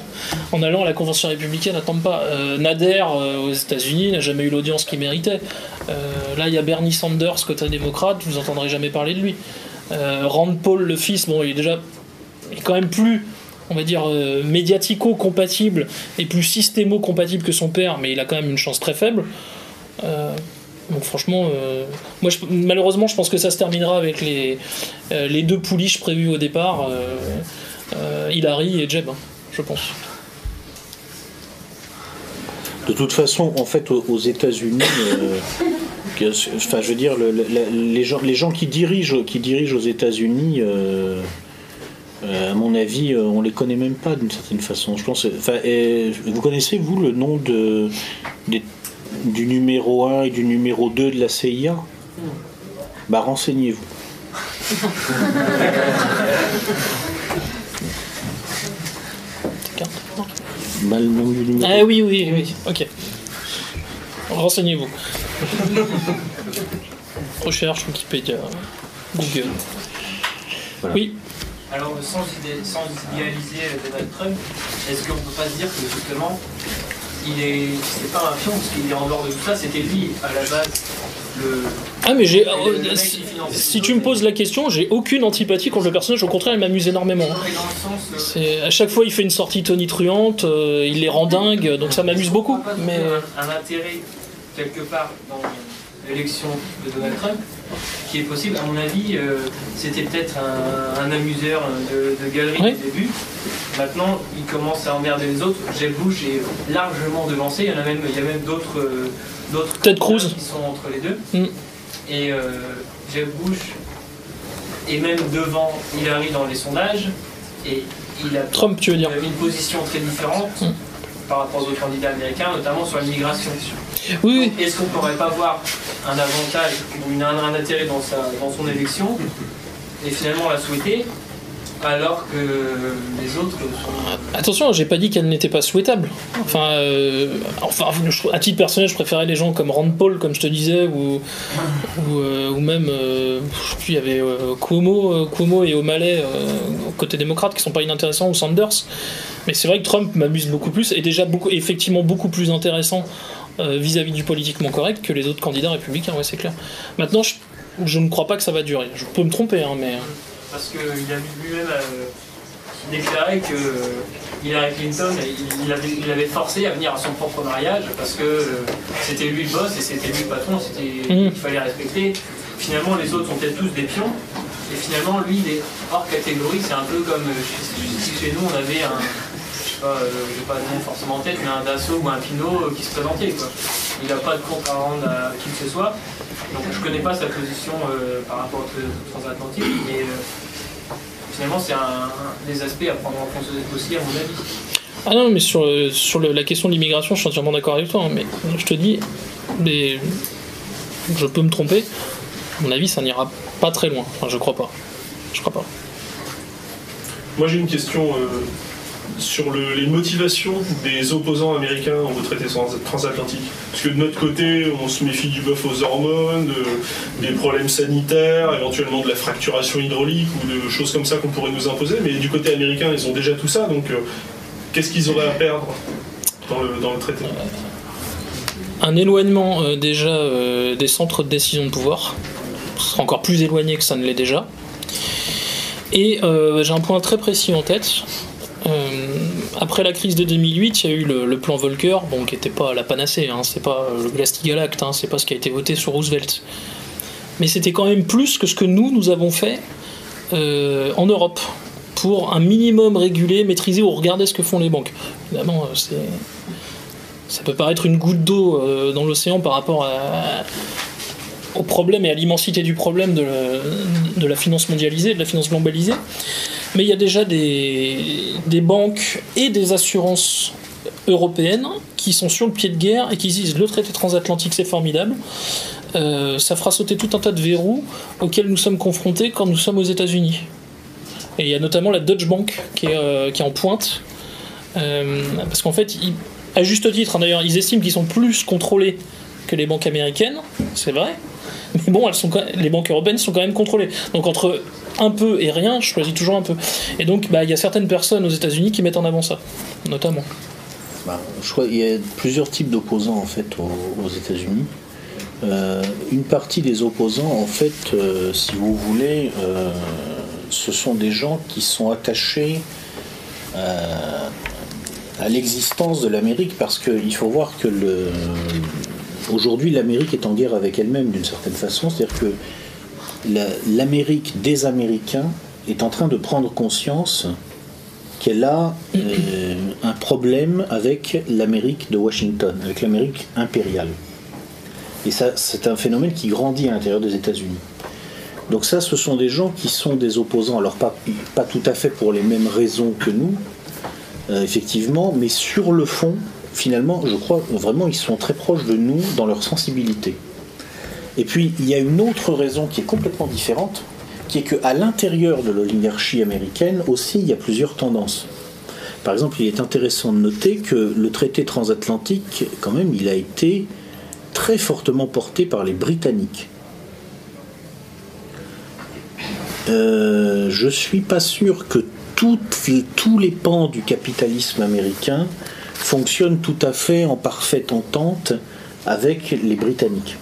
en allant à la convention républicaine à Tampa. Nader aux États-Unis n'a jamais eu l'audience qu'il méritait. Là, il y a Bernie Sanders, côté démocrate, vous entendrez jamais parler de lui. Rand Paul, le fils, bon, il est déjà il est quand même plus, on va dire, euh, médiatico-compatible et plus systémo-compatible que son père, mais il a quand même une chance très faible. Euh, donc franchement, euh, moi je- malheureusement, je pense que ça se terminera avec les, deux pouliches prévues au départ, Hillary et Jeb, hein, je pense. De toute façon, en fait, aux, États-Unis, enfin, je veux dire, les gens qui dirigent, qui dirigent aux États-Unis, euh, à mon avis, euh, on les connaît même pas d'une certaine façon. Je pense, et vous connaissez vous le nom de, des- du numéro 1 et du numéro 2 de la CIA Bah renseignez-vous. (laughs) Bah, le nom du numéro. Ah oui, oui, oui, ok. Renseignez-vous. (laughs) Recherche Wikipédia, Google. Voilà. Oui, Alors, sans, sans idéaliser euh, Donald Trump, est-ce qu'on peut pas se dire que justement, il est, c'est pas un pion, parce qu'il est en dehors de tout ça, c'était lui, à la base, le. Ah mais j'ai euh, mec si, tu me poses la question, j'ai aucune antipathie contre le personnage, au contraire il m'amuse énormément. Non, mais dans le sens. euh, C'est à chaque fois il fait une sortie tonitruante, euh, il les rend dingues, donc ça m'amuse beaucoup. Mais trouver un, un intérêt quelque part dans l'élection de Donald Trump qui est possible. À mon avis, euh, c'était peut-être un, un amuseur de, de galerie Oui. au début. Maintenant, il commence à emmerder les autres. Jeb Bush est largement devancé. Il y en a même, il y a même d'autres, euh, d'autres Ted Cruz. qui sont entre les deux. Mm. Et euh, Jeb Bush est même devant Hillary dans les sondages. Et il a Trump tu veux dire il avait une position très différente Mm. Par rapport aux autres candidats américains, notamment sur l'immigration. Oui, oui. Est-ce qu'on ne pourrait pas voir un avantage ou un intérêt dans, sa, dans son élection et finalement la souhaiter alors que les autres. Attention, j'ai pas dit qu'elle n'était pas souhaitable. Enfin, euh, enfin, à titre personnel, je préférais les gens comme Rand Paul, comme je te disais, ou, ou, euh, même, euh, je sais plus, il y avait euh, Cuomo, Cuomo et O'Malley côté démocrate qui sont pas inintéressants, ou Sanders. Mais c'est vrai que Trump m'amuse beaucoup plus, et déjà beaucoup, effectivement beaucoup plus intéressant vis-à-vis du politiquement correct que les autres candidats républicains, ouais, c'est clair. Maintenant, je, je ne crois pas que ça va durer. Je peux me tromper, hein, mais. Parce qu'il a lui-même euh, déclaré que euh, Hillary Clinton, il, avait, il avait forcé à venir à son propre mariage parce que euh, c'était lui le boss et c'était lui le patron, c'était il fallait respecter. Finalement, les autres sont peut-être tous des pions. Et finalement, lui, il est hors catégorie. C'est un peu comme si chez nous, on avait un, je sais pas, euh, j'ai pas le nom forcément en tête, mais un Dassault ou un Pinot qui se présentait. Quoi. Il n'a pas de compte à rendre à qui que ce soit. Donc je connais pas sa position euh, par rapport au transatlantique, mais euh, finalement c'est un, un des aspects à prendre en compte aussi à mon avis. Ah non, mais sur, euh, sur le- la question de l'immigration, je suis entièrement d'accord avec toi. hein, mais je te dis, mais je peux me tromper. À mon avis, ça n'ira pas très loin. Enfin, je crois pas. Je crois pas. Moi j'ai une question euh, sur le- les motivations des opposants américains au traité trans- transatlantique. Parce que de notre côté, on se méfie du bœuf aux hormones, de- des problèmes sanitaires, éventuellement de la fracturation hydraulique ou de choses comme ça qu'on pourrait nous imposer. Mais du côté américain, ils ont déjà tout ça, donc euh, qu'est-ce qu'ils auraient à perdre dans le, traité? Un éloignement euh, déjà euh, des centres de décision de pouvoir, ce sera encore plus éloigné que ça ne l'est déjà. Et j'ai un point très précis en tête. Euh, après la crise de 2008, il y a eu le, plan Volcker, qui n'était pas la panacée, hein, c'est pas le Glass-Steagall Act, hein, c'est pas ce qui a été voté sur Roosevelt. Mais c'était quand même plus que ce que nous, nous avons fait euh, en Europe pour un minimum régulé, maîtrisé ou regarder ce que font les banques. Évidemment, euh, ça peut paraître une goutte d'eau euh, dans l'océan par rapport à- au problème et à l'immensité du problème de, de la finance mondialisée, de la finance globalisée. Mais il y a déjà des, des banques et des assurances européennes qui sont sur le pied de guerre et qui disent le traité transatlantique c'est formidable. Euh, ça fera sauter tout un tas de verrous auxquels nous sommes confrontés quand nous sommes aux États-Unis. Et il y a notamment la Deutsche Bank qui est, euh, qui est en pointe. Euh, parce qu'en fait, à juste titre, hein, d'ailleurs, ils estiment qu'ils sont plus contrôlés que les banques américaines, c'est vrai. (laughs) Mais bon, elles sont les banques européennes sont quand même contrôlées. Donc entre un peu et rien, je choisis toujours un peu. Et donc, bah, il y a certaines personnes aux États-Unis qui mettent en avant ça, notamment. Bah, qu'il y a plusieurs types d'opposants en fait aux, États-Unis. Euh, une partie des opposants, en fait, euh, si vous voulez, euh, ce sont des gens qui sont attachés à l'existence de l'Amérique parce qu'il faut voir que le, aujourd'hui l'Amérique est en guerre avec elle-même d'une certaine façon, c'est-à-dire que la- l'Amérique des Américains est en train de prendre conscience qu'elle a euh, un problème avec l'Amérique de Washington, avec l'Amérique impériale. Et ça, c'est un phénomène qui grandit à l'intérieur des États-Unis. Donc ça, ce sont des gens qui sont des opposants, alors pas, pas tout à fait pour les mêmes raisons que nous, euh, effectivement, mais sur le fond, finalement, je crois vraiment, ils sont très proches de nous dans leur sensibilité. Et puis, il y a une autre raison qui est complètement différente, qui est qu'à l'intérieur de l'oligarchie américaine aussi, il y a plusieurs tendances. Par exemple, il est intéressant de noter que le traité transatlantique, quand même, il a été très fortement porté par les Britanniques. Euh, je suis pas sûr que tous les pans du capitalisme américain fonctionnent tout à fait en parfaite entente avec les Britanniques.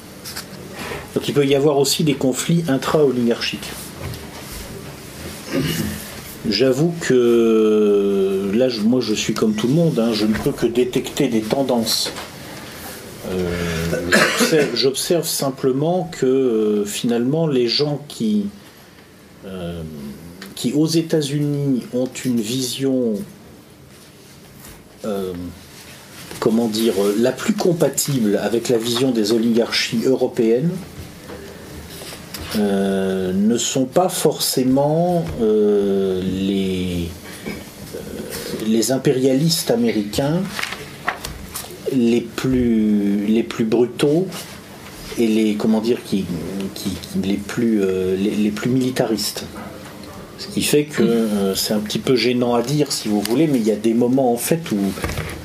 Donc il peut y avoir aussi des conflits intra-oligarchiques. J'avoue que là, moi, je suis comme tout le monde. hein, je ne peux que détecter des tendances. Euh, j'observe- simplement que euh, finalement, les gens qui, euh, qui aux États-Unis ont une vision, comment dire, euh, la plus compatible avec la vision des oligarchies européennes, euh, ne sont pas forcément euh, les, euh, impérialistes américains les plus, les plus brutaux et les comment dire qui, les plus euh, les plus militaristes. Ce qui fait que euh, c'est un petit peu gênant à dire si vous voulez, mais il y a des moments en fait où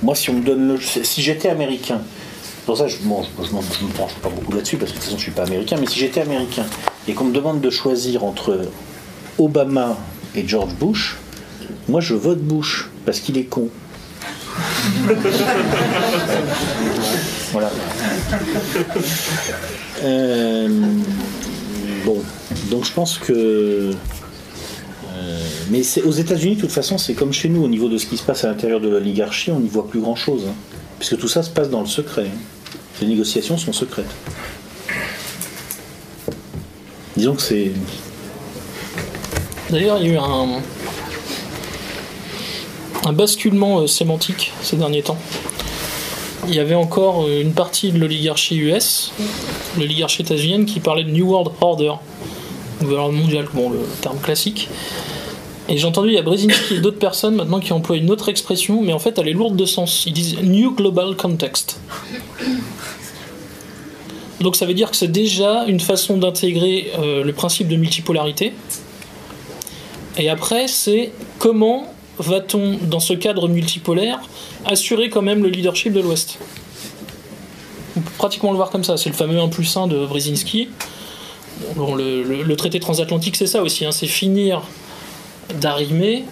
moi si on me donne le, si j'étais américain, pour ça je ne je, je m'en- je me penche pas beaucoup là-dessus parce que de toute façon je suis pas américain, mais si j'étais américain et qu'on me demande de choisir entre Obama et George Bush, moi je vote Bush parce qu'il est con. (laughs) voilà. Euh, bon, donc je pense que. Mais c'est- aux États-Unis, de toute façon, c'est comme chez nous, au niveau de ce qui se passe à l'intérieur de l'oligarchie, on n'y voit plus grand-chose. hein. puisque tout ça se passe dans le secret. hein. Les négociations sont secrètes. Disons que c'est. D'ailleurs, il y a eu un, un basculement euh, sémantique ces derniers temps. Il y avait encore euh, une partie de l'oligarchie US, l'oligarchie états-unienne, qui parlait de New World Order, Nouvel ordre mondial, bon, le terme classique. Et j'ai entendu, il y a Brzezinski et d'autres personnes maintenant qui emploient une autre expression, mais en fait elle est lourde de sens. Ils disent New Global Context. Donc ça veut dire que c'est déjà une façon d'intégrer euh, le principe de multipolarité. Et après, c'est comment va-t-on, dans ce cadre multipolaire, assurer quand même le leadership de l'Ouest? On peut pratiquement le voir comme ça. C'est le fameux 1 plus 1 de Brzezinski. Bon, le, traité transatlantique, c'est ça aussi. hein, c'est finir d'arrimer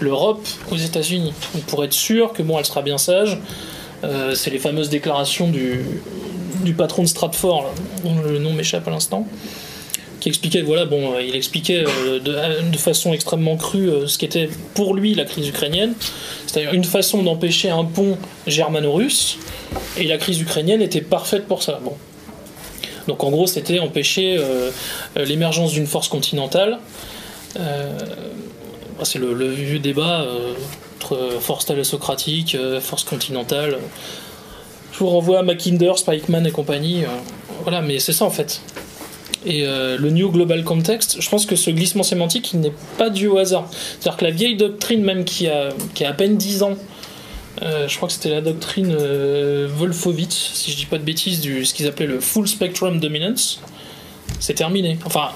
l'Europe aux États-Unis. Pour être sûr que bon, elle sera bien sage Euh, c'est les fameuses déclarations du, patron de Stratford, dont le nom m'échappe à l'instant, qui expliquait, voilà, bon, euh, il expliquait euh, de, de façon extrêmement crue ce qu'était pour lui la crise ukrainienne, c'est-à-dire une façon d'empêcher un pont germano-russe, et la crise ukrainienne était parfaite pour ça. Bon. Donc en gros, c'était empêcher l'émergence d'une force continentale. C'est le, vieux débat euh, entre force thalassocratique, euh, force continentale. Je vous renvoie à Mackinder, Spikeman et compagnie. euh, voilà, mais c'est ça en fait. Et le New Global Context, je pense que ce glissement sémantique, n'est pas dû au hasard. C'est-à-dire que la vieille doctrine, même qui a, qui a à peine 10 ans, je crois que c'était la doctrine euh, Wolfowitz, si je dis pas de bêtises, du ce qu'ils appelaient le Full Spectrum Dominance, c'est terminé. Enfin,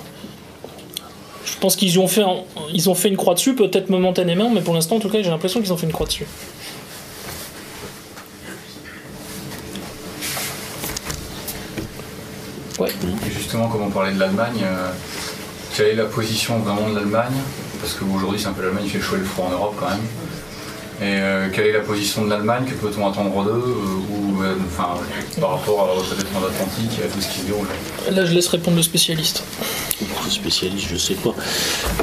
je pense qu'ils ont fait, ils ont fait une croix dessus, peut-être momentanément, mais pour l'instant, en tout cas, j'ai l'impression qu'ils ont fait une croix dessus. Et justement, comme on parlait de l'Allemagne, euh, quelle est la position vraiment de l'Allemagne? Parce qu'aujourd'hui, c'est un peu l'Allemagne qui fait chaud et le froid en Europe quand même. Et euh, quelle est la position de l'Allemagne? Que peut-on attendre d'eux euh, ou, euh, enfin, par rapport à, au traité transatlantique et à tout ce qui se déroule Là, je laisse répondre le spécialiste. spécialiste, je sais pas.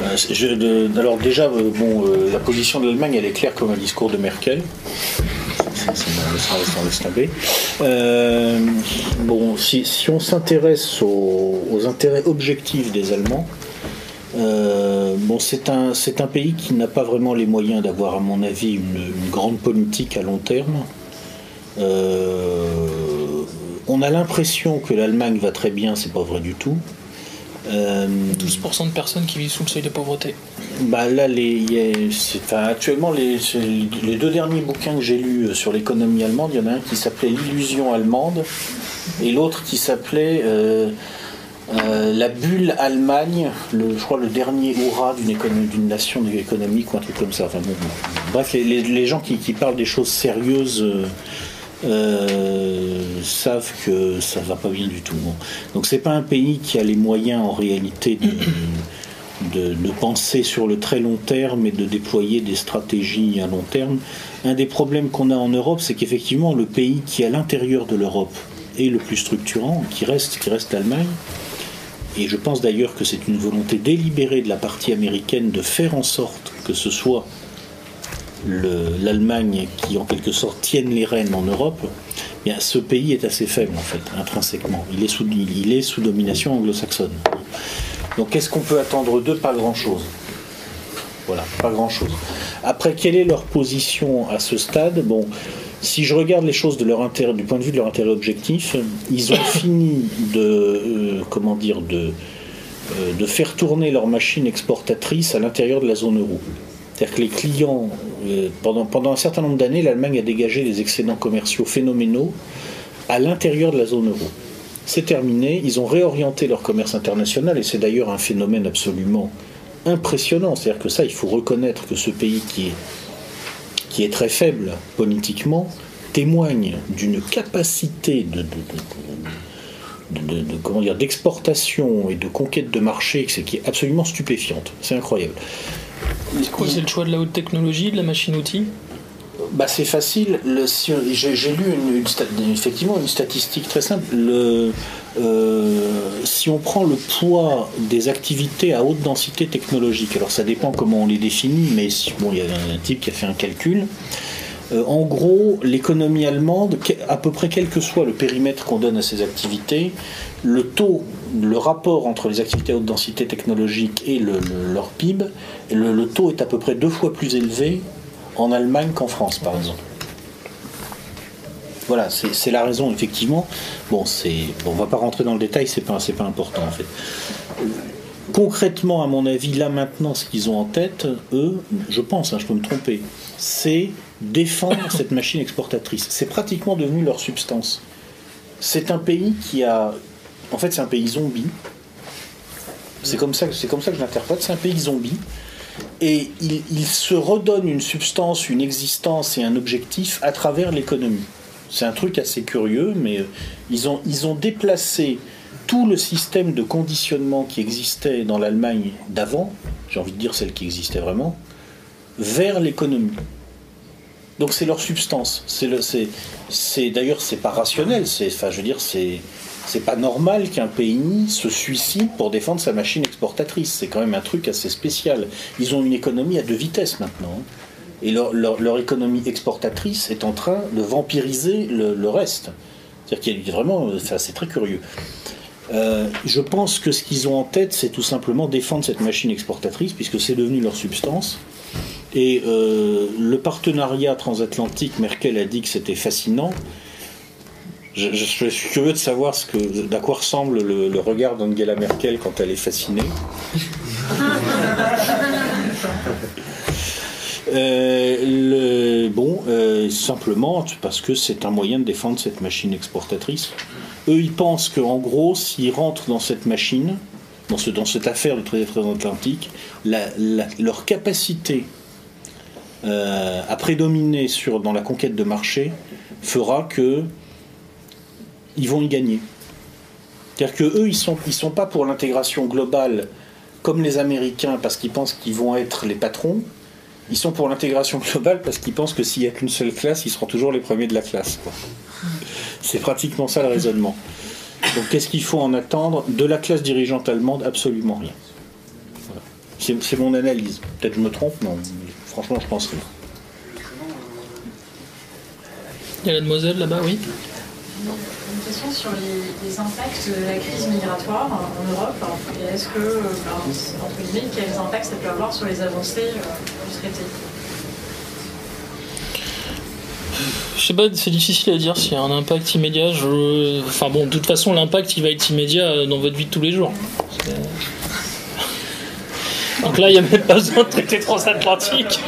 Euh, je- de- alors déjà, euh, bon, euh, la position de l'Allemagne, elle est claire comme un discours de Merkel. Euh, bon, si, si on s'intéresse aux, aux intérêts objectifs des Allemands, euh, bon, c'est un, c'est un pays qui n'a pas vraiment les moyens d'avoir, à mon avis, une, une grande politique à long terme. Euh, on a l'impression que l'Allemagne va très bien, c'est pas vrai du tout. Euh, 12% de personnes qui vivent sous le seuil de pauvreté. bah là, les, il y a- c'est- enfin, actuellement, les, les deux derniers bouquins que j'ai lus euh, sur l'économie allemande, il y en a un qui s'appelait L'illusion allemande et l'autre qui s'appelait euh, La bulle Allemagne, le, je crois le dernier hurrah d'une nation économique ou un truc comme ça. Enfin. Bref, les, les- gens qui, parlent des choses sérieuses. euh, euh, savent que ça va pas bien du tout. Bon. Donc c'est pas un pays qui a les moyens en réalité de, penser sur le très long terme et de déployer des stratégies à long terme. Un des problèmes qu'on a en Europe, c'est qu'effectivement le pays qui à l'intérieur de l'Europe est le plus structurant, qui reste, qui reste l'Allemagne, et je pense d'ailleurs que c'est une volonté délibérée de la partie américaine de faire en sorte que ce soit le- l'Allemagne qui en quelque sorte tienne les rênes en Europe, eh ce pays est assez faible en fait, intrinsèquement. Il est sous, il est sous domination anglo-saxonne. Donc qu'est-ce qu'on peut attendre d'eux Pas grand-chose? Voilà, pas grand-chose. Après, quelle est leur position à ce stade? Bon, si je regarde les choses de leur intérêt, du point de vue de leur intérêt objectif, ils ont (coughs) fini de, euh, comment dire, de, euh, de faire tourner leur machine exportatrice à l'intérieur de la zone euro. C'est-à-dire que les clients, euh, pendant, pendant un certain nombre d'années, l'Allemagne a dégagé des excédents commerciaux phénoménaux à l'intérieur de la zone euro. C'est terminé, ils ont réorienté leur commerce international et c'est d'ailleurs un phénomène absolument impressionnant. C'est-à-dire que ça, il faut reconnaître que ce pays qui est, qui est très faible politiquement témoigne d'une capacité de, de- de- de- de- de- comment dire, d'exportation et de conquête de marché qui est absolument stupéfiante. C'est incroyable. C'est quoi C'est le choix de la haute technologie, de la machine-outil Bah, c'est facile. Le- si- J'ai j'ai lu une, une sta- effectivement une statistique très simple. Le, euh, si on prend le poids des activités à haute densité technologique, alors ça dépend comment on les définit, mais bon, il y a un type qui a fait un calcul. Euh, en gros, l'économie allemande, à peu près quel que soit le périmètre qu'on donne à ces activités, le taux, le rapport entre les activités à haute densité technologique et le- le- leur PIB, le taux est à peu près deux fois plus élevé en Allemagne qu'en France, par exemple. Voilà, c'est la raison, effectivement. Bon, on va pas rentrer dans le détail, c'est pas, pas important en fait. Concrètement, à mon avis, là maintenant, ce qu'ils ont en tête, eux, je pense, hein, je peux me tromper, c'est défendre (coughs) cette machine exportatrice. C'est pratiquement devenu leur substance. C'est un pays qui a, en fait, c'est un pays zombie. C'est comme ça, que- c'est comme ça que je l'interprète. C'est un pays zombie et il, il se redonne une substance, une existence et un objectif à travers l'économie. C'est un truc assez curieux, mais euh, ils ont, ils ont déplacé tout le système de conditionnement qui existait dans l'Allemagne d'avant, j'ai envie de dire celle qui existait vraiment, vers l'économie. Donc c'est leur substance. C'est le, c'est, c'est d'ailleurs c'est pas rationnel. C'est, enfin, je veux dire, pas normal qu'un pays se suicide pour défendre sa machine exportatrice. C'est quand même un truc assez spécial. Ils ont une économie à deux vitesses maintenant. Et leur, économie exportatrice est en train de vampiriser le, reste. C'est-à-dire qu'il y a vraiment, c'est très curieux. Euh, je pense que ce qu'ils ont en tête, c'est tout simplement défendre cette machine exportatrice, puisque c'est devenu leur substance. Et euh, le partenariat transatlantique, Merkel a dit que c'était fascinant. Je, suis curieux de savoir ce d'à quoi ressemble le, le regard d'Angela Merkel quand elle est fascinée. (laughs) Euh, bon, euh, simplement parce que c'est un moyen de défendre cette machine exportatrice. Eux, ils pensent qu'en gros, s'ils rentrent dans cette machine, dans, ce, dans cette affaire du traité transatlantique, la- la- leur capacité euh, à prédominer dans la conquête de marché fera que ils vont y gagner. C'est-à-dire que eux, ils ils sont pas pour l'intégration globale comme les Américains parce qu'ils pensent qu'ils vont être les patrons. Ils sont pour l'intégration globale parce qu'ils pensent que s'il n'y a qu'une seule classe, ils seront toujours les premiers de la classe. C'est pratiquement ça le raisonnement. Donc qu'est-ce qu'il faut en attendre? De la classe dirigeante allemande, absolument rien. C'est mon analyse. Peut-être je me trompe, non. mais Franchement, je pense rien. Il y a la demoiselle là-bas, oui? Question sur les, les impacts de la crise migratoire en Europe. Et est-ce que, euh, ben, entre guillemets, quels impacts ça peut avoir sur les avancées euh, du traité? Je sais pas, c'est difficile à dire s'il y a un impact immédiat. Je... Enfin bon, de toute façon, l'impact il va être immédiat euh, dans votre vie de tous les jours. (laughs) Donc là, il n'y a même pas besoin de traité transatlantique.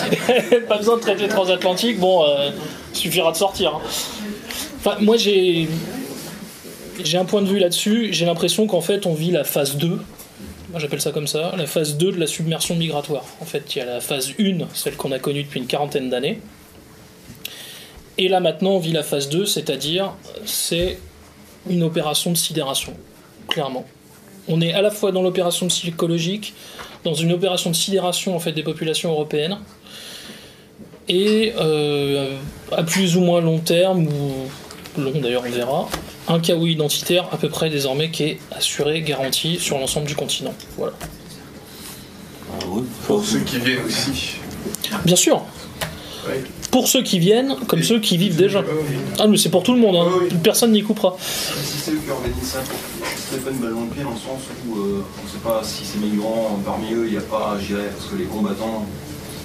(laughs) pas besoin de traité transatlantique. Bon, euh, suffira de sortir. hein. Moi, j'ai j'ai un point de vue là-dessus. J'ai l'impression qu'en fait, on vit la phase 2. Moi, j'appelle ça comme ça, la phase 2 de la submersion migratoire. En fait, il y a la phase 1, celle qu'on a connue depuis une quarantaine d'années. Et là maintenant, on vit la phase 2, c'est-à-dire c'est une opération de sidération, clairement. On est à la fois dans l'opération psychologique, dans une opération de sidération en fait des populations européennes, et euh, à plus ou moins long terme, ou long d'ailleurs on verra, un chaos identitaire à peu près désormais qui est assuré, garanti sur l'ensemble du continent. Voilà. Pour ceux qui viennent aussi. Bien sûr. Pour ceux qui viennent, comme ceux qui vivent déjà. Ah mais c'est pour tout le monde, hein. personne n'y coupera. Si c'est eux qui organisent ça, c'est pas une balle dans le pied dans le sens où euh, on ne sait pas si ces migrants, parmi eux, il n'y a pas, je dirais, parce que les combattants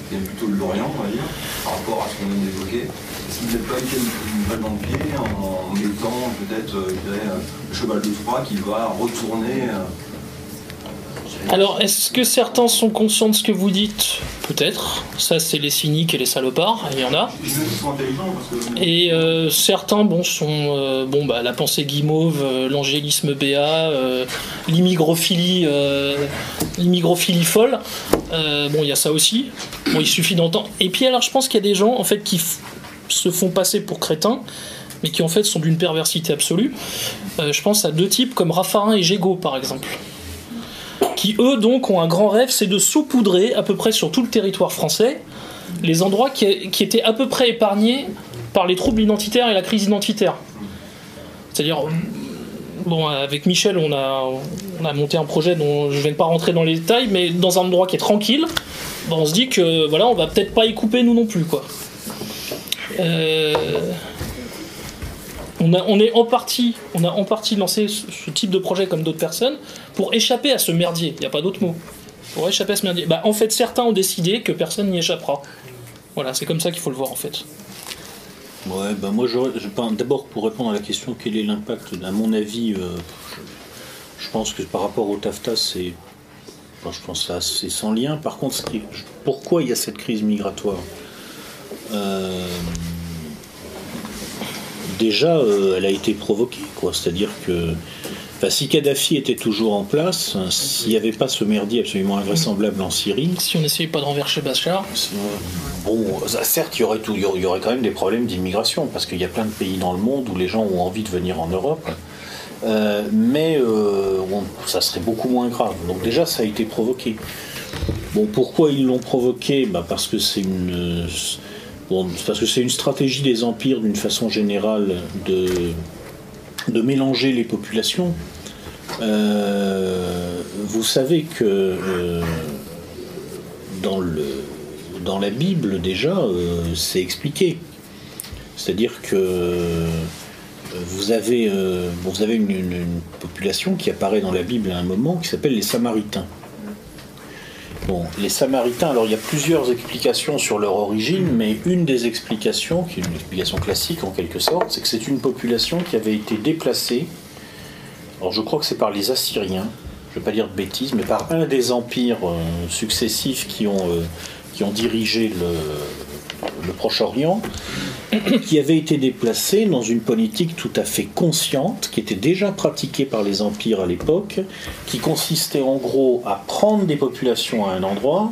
viennent plutôt de l'Orient, on va dire, par rapport à ce qu'on vient d'évoquer. Est-ce qu'ils pas été une, une balle dans le pied en, mettant peut-être, euh, euh, le cheval de Troie qui va retourner euh, Alors, est-ce que certains sont conscients de ce que vous dites? Peut-être. Ça, c'est les cyniques et les salopards, il y en a. Et euh, certains, bon, sont euh, bon, bah, la pensée guimauve, euh, l'angélisme béat, l'immigrophilie, l'immigrophilie folle. Bon, il y a ça aussi. Bon, il suffit d'entendre. Et puis alors, je pense qu'il y a des gens, en fait, qui se font passer pour crétins, mais qui en fait sont d'une perversité absolue. Euh, je pense à deux types comme Raffarin et Gégaud, par exemple qui eux donc ont un grand rêve, c'est de saupoudrer à peu près sur tout le territoire français les endroits qui, étaient à peu près épargnés par les troubles identitaires et la crise identitaire. C'est-à-dire, bon, avec Michel, on a, on a monté un projet dont je ne vais pas rentrer dans les détails, mais dans un endroit qui est tranquille, ben, on se dit que voilà, on va peut-être pas y couper nous non plus, quoi. Euh, on, a, en partie, lancé ce, type de projet comme d'autres personnes pour échapper à ce merdier. Il n'y a pas d'autre mot. Pour échapper à ce merdier. Bah, en fait, certains ont décidé que personne n'y échappera. Voilà, c'est comme ça qu'il faut le voir en fait. Ouais, ben moi, je d'abord pour répondre à la question, quel est l'impact À mon avis, euh, je, pense que par rapport au TAFTA, c'est, je pense c'est sans lien. Par contre, pourquoi il y a cette crise migratoire? Déjà, euh, elle a été provoquée, quoi. C'est-à-dire que enfin, si Kadhafi était toujours en place, hein, s'il n'y avait pas ce merdier absolument invraisemblable en Syrie, Si on n'essayait pas de renverser Bachar, Bon, certes, il y, aurait tout, il y aurait- quand même des problèmes d'immigration, parce qu'il y a plein de pays dans le monde où les gens ont envie de venir en Europe, Euh, mais euh, bon, ça serait beaucoup moins grave. Donc déjà, ça a été provoqué. Bon, pourquoi ils l'ont provoqué? Bah Parce que c'est une... Parce que c'est une stratégie des empires d'une façon générale de, mélanger les populations. Euh, vous savez que euh, dans, la Bible déjà, euh, c'est expliqué. C'est-à-dire que vous avez, une population qui apparaît dans la Bible à un moment qui s'appelle les Samaritains. Les Samaritains, alors il y a plusieurs explications sur leur origine, mais une des explications, qui est une explication classique en quelque sorte, c'est que c'est une population qui avait été déplacée, alors je crois que c'est par les Assyriens, je ne vais pas dire de bêtises, mais par un des empires euh, successifs qui ont, euh, qui ont dirigé le, le Proche-Orient, (coughs) qui avait été déplacé dans une politique tout à fait consciente, qui était déjà pratiquée par les empires à l'époque, qui consistait en gros à prendre des populations à un endroit,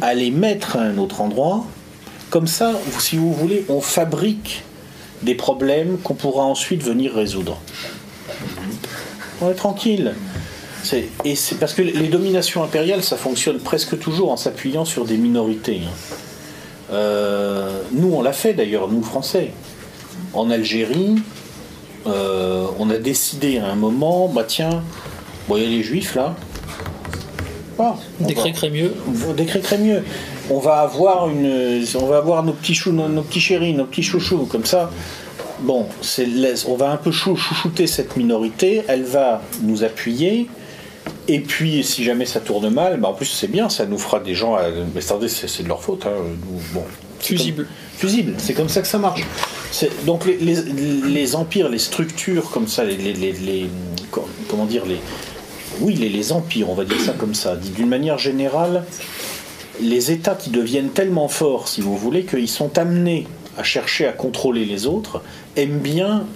à les mettre à un autre endroit. Comme ça, si vous voulez, on fabrique des problèmes qu'on pourra ensuite venir résoudre. On est tranquille. Parce que les dominations impériales, ça fonctionne presque toujours en s'appuyant sur des minorités. Euh, nous, on l'a fait d'ailleurs, nous Français. En Algérie, euh, on a décidé à un moment, bah tiens, bon, il y a les juifs là. Ah, Décret Crémieux. On va avoir une, on va avoir nos petits choux, nos, nos petits chéris, nos petits chouchous, comme ça. Bon, c'est, on va un peu chou- chouchouter cette minorité. Elle va nous appuyer. Et puis, si jamais ça tourne mal, bah en plus c'est bien, ça nous fera des gens. À... Mais attendez, c'est, de leur faute. hein, nous, bon, Fusible. comme- fusible. C'est comme ça que ça marche. Donc les, les- les empires, les structures comme ça, les, comment dire les, oui, les, les empires, on va dire ça comme ça. D'une manière générale, les États qui deviennent tellement forts, si vous voulez, qu'ils sont amenés à chercher à contrôler les autres, aiment bien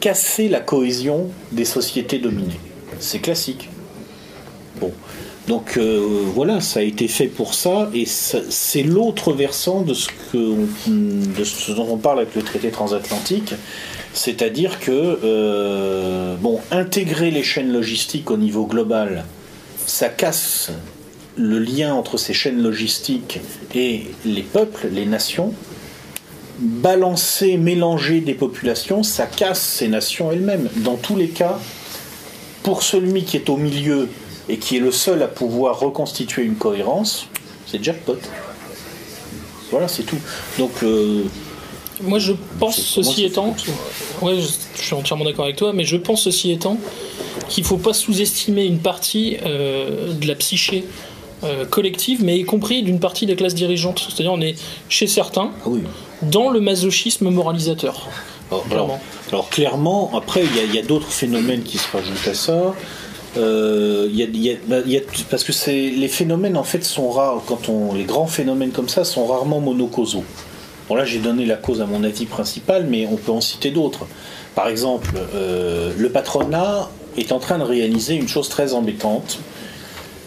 casser la cohésion des sociétés dominées. C'est classique. Donc euh, voilà, ça a été fait pour ça, et c'est l'autre versant de ce, que, de ce dont on parle avec le traité transatlantique, c'est-à-dire que euh, bon, intégrer les chaînes logistiques au niveau global, ça casse le lien entre ces chaînes logistiques et les peuples, les nations. Balancer, mélanger des populations, ça casse ces nations elles-mêmes. Dans tous les cas, pour celui qui est au milieu et qui est le seul à pouvoir reconstituer une cohérence, c'est jackpot. Voilà, c'est tout. Donc, euh, Moi, je pense, ceci étant, ouais, je, suis entièrement d'accord avec toi, mais je pense, ceci étant, qu'il ne faut pas sous-estimer une partie euh, de la psyché euh, collective, mais y compris d'une partie des classes dirigeantes. C'est-à-dire, on est chez certains ah oui. dans le masochisme moralisateur. Alors, Clairement. alors- alors, clairement, après, il y a- il y a, d'autres phénomènes qui se rajoutent à ça. Euh, bah, y a- parce que les phénomènes en fait sont rares quand on les grands phénomènes comme ça sont rarement monocausaux. Bon là j'ai donné la cause à mon avis principal, mais on peut en citer d'autres. Par exemple, euh, le patronat est en train de réaliser une chose très embêtante.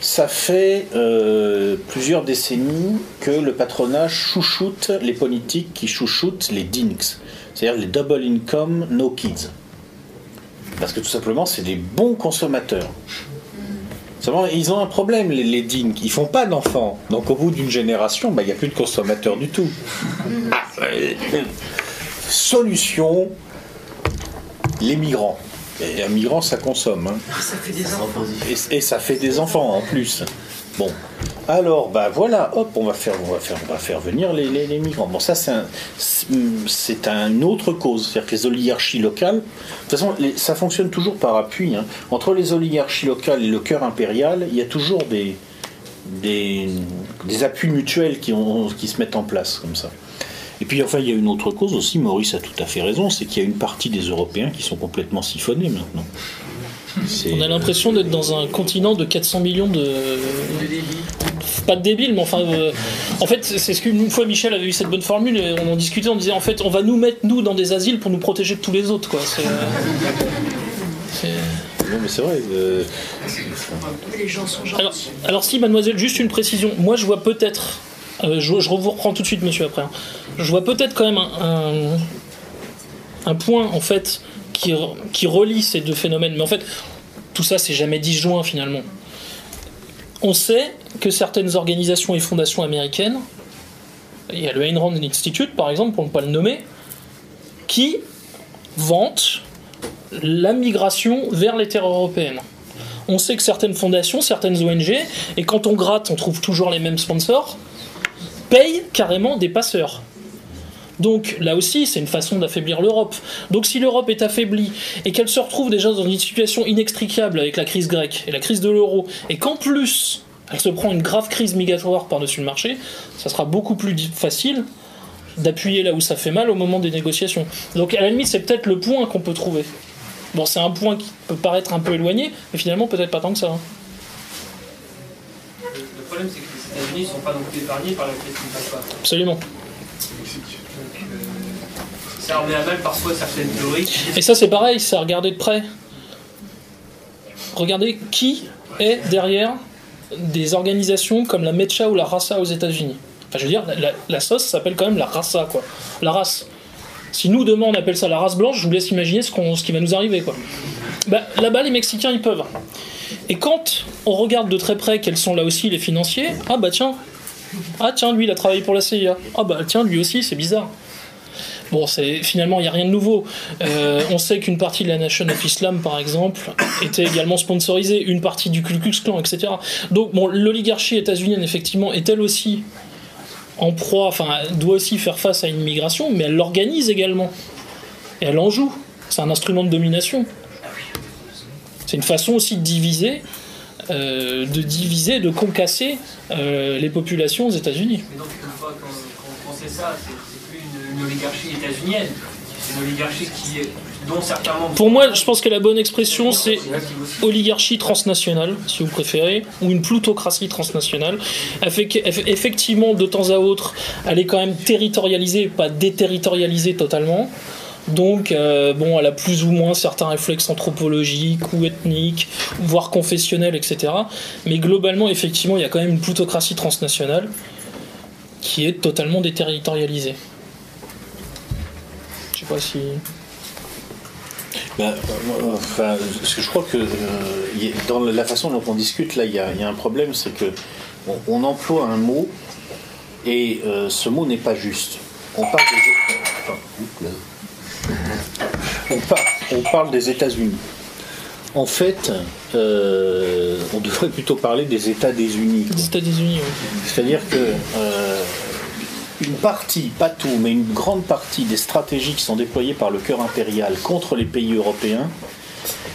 Ça fait euh, plusieurs décennies que le patronat chouchoute les politiques qui chouchoutent les DINKs, c'est-à-dire les Double Income No Kids. Parce que tout simplement, c'est des bons consommateurs. Seulement, ils ont un problème, les, les DINK. Ils font pas d'enfants. Donc, au bout d'une génération, bah, il n'y a plus de consommateurs du tout. (laughs) Ah, euh, solution les migrants. Et un migrant, ça consomme. hein. Ça fait des enfants. Et, et ça fait des enfants en plus. Bon. Alors, bah voilà, hop, on va faire, on va faire, on va faire venir les, migrants. Bon, ça, c'est un, une autre cause. C'est-à-dire que les oligarchies locales, de toute façon, ça fonctionne toujours par appui. hein. Entre les oligarchies locales et le cœur impérial, il y a toujours des, appuis mutuels qui se mettent en place comme ça. Et puis enfin, il y a une autre cause aussi, Maurice a tout à fait raison, c'est qu'il y a une partie des Européens qui sont complètement siphonnés maintenant. On a l'impression d'être dans un continent de 400 millions de. Pas de débiles, mais enfin. euh, En fait, c'est ce qu'une fois Michel avait eu cette bonne formule, et on en discutait, on disait en fait, on va nous mettre, nous, dans des asiles pour nous protéger de tous les autres, quoi. C'est. c'est- Non, mais c'est vrai. euh, Les gens sont Alors, si, mademoiselle, juste une précision. Moi, je vois peut-être. euh, je, je vous reprends tout de suite, monsieur, après. hein. Je vois peut-être quand même un, un, un point, en fait, qui, re- qui relie ces deux phénomènes. Mais en fait, tout ça, c'est jamais disjoint, finalement. On sait que certaines organisations et fondations américaines il y a le Ayn Rand Institute, par exemple, pour ne pas le nommer, qui vante la migration vers les terres européennes. On sait que certaines fondations, certaines ONG, et quand on gratte, on trouve toujours les mêmes sponsors, payent carrément des passeurs. Donc là aussi, c'est une façon d'affaiblir l'Europe. Donc si l'Europe est affaiblie et qu'elle se retrouve déjà dans une situation inextricable avec la crise grecque et la crise de l'euro, et qu'en plus elle se prend une grave crise migratoire par-dessus le marché, ça sera beaucoup plus facile d'appuyer là où ça fait mal au moment des négociations. Donc à la limite, c'est peut-être le point qu'on peut trouver. Bon, c'est un point qui peut paraître un peu éloigné, mais finalement peut-être pas tant que ça. hein. Le, problème, c'est que les États-Unis ne sont pas non plus épargnés par la crise qui ne passe pas. Absolument. Ça remet à mal parfois certaines théories. Et ça, c'est pareil, c'est à regarder de près. Regardez qui est derrière des organisations comme la MECHA ou la RASA aux États-Unis. Enfin, je veux dire, la, sauce s'appelle quand même la RASA, quoi. La race. Si nous, demain, on appelle ça la race blanche, je vous laisse imaginer ce, ce qui va nous arriver, quoi. Bah, Là-bas, les Mexicains, ils peuvent. Et quand on regarde de très près quels sont là aussi les financiers, ah bah tiens, ah tiens, lui, il a travaillé pour la CIA. Ah bah tiens, lui aussi, c'est bizarre. Bon, c'est finalement il n'y a rien de nouveau. Euh, on sait qu'une partie de la Nation of Islam, par exemple, était également sponsorisée, une partie du Ku Klux Klan, etc. Donc, bon, l'oligarchie états-unienne, effectivement, est elle aussi en proie, enfin, doit aussi faire face à une migration, mais elle l'organise également. Et elle en joue. C'est un instrument de domination. C'est une façon aussi de diviser, euh, de diviser, de concasser euh, les populations aux États-Unis. Mais donc, une fois qu'on sait ça, c'est une, oligarchie états-unienne. C'est une oligarchie qui est. Pour moi, je pense que la bonne expression, c'est oligarchie transnationale, si vous préférez, ou une plutocratie transnationale. Effe- eff- Effectivement, de temps à autre, elle est quand même territorialisée, pas déterritorialisée totalement. Donc, euh, bon, elle a plus ou moins certains réflexes anthropologiques ou ethniques, voire confessionnels, etc. Mais globalement, effectivement, il y a quand même une plutocratie transnationale qui est totalement déterritorialisée. Je sais pas si. Bah, euh, enfin, parce que je crois que euh, dans la façon dont on discute, là, il y, y a un problème, c'est que on, on emploie un mot et euh, ce mot n'est pas juste. On parle des, on par- on parle des États-Unis. En fait, euh, on devrait plutôt parler des États des Unis. États-Unis, oui. C'est-à-dire que une partie, pas tout, mais une grande partie des stratégies qui sont déployées par le cœur impérial contre les pays européens,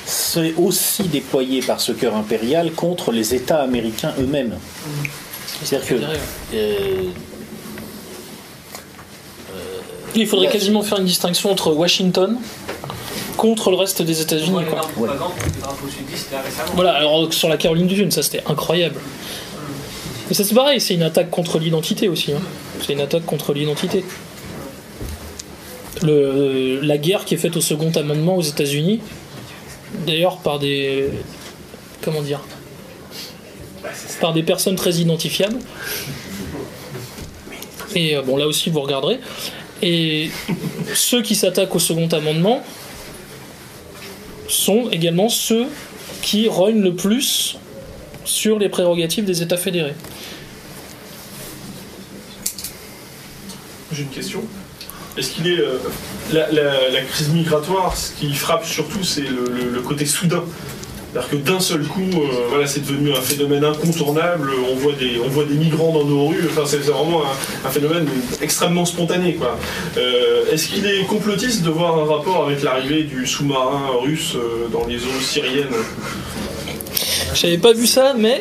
c'est aussi déployé par ce cœur impérial contre les États américains eux-mêmes. C'est-à-dire que euh, Il faudrait quasiment faire une distinction entre Washington contre le reste des États-Unis. Voilà, alors sur la Caroline du Sud, ça c'était incroyable. Mais ça c'est pareil, c'est une attaque contre l'identité aussi. hein. C'est une attaque contre l'identité. Le- la guerre qui est faite au second amendement aux États-Unis, d'ailleurs par des. Comment dire Par des personnes très identifiables. Et euh, bon, là aussi vous regarderez. Et ceux qui s'attaquent au second amendement sont également ceux qui rognent le plus sur les prérogatives des États fédérés. J'ai une question. Est-ce qu'il est. euh, la, crise migratoire, ce qui frappe surtout, c'est le, côté soudain. C'est-à-dire que d'un seul coup, euh, voilà, c'est devenu un phénomène incontournable. On voit des, on voit des migrants dans nos rues. C'est vraiment un, phénomène extrêmement spontané. Euh, Est-ce qu'il est complotiste de voir un rapport avec l'arrivée du sous-marin russe dans les eaux syriennes? J'avais pas vu ça, mais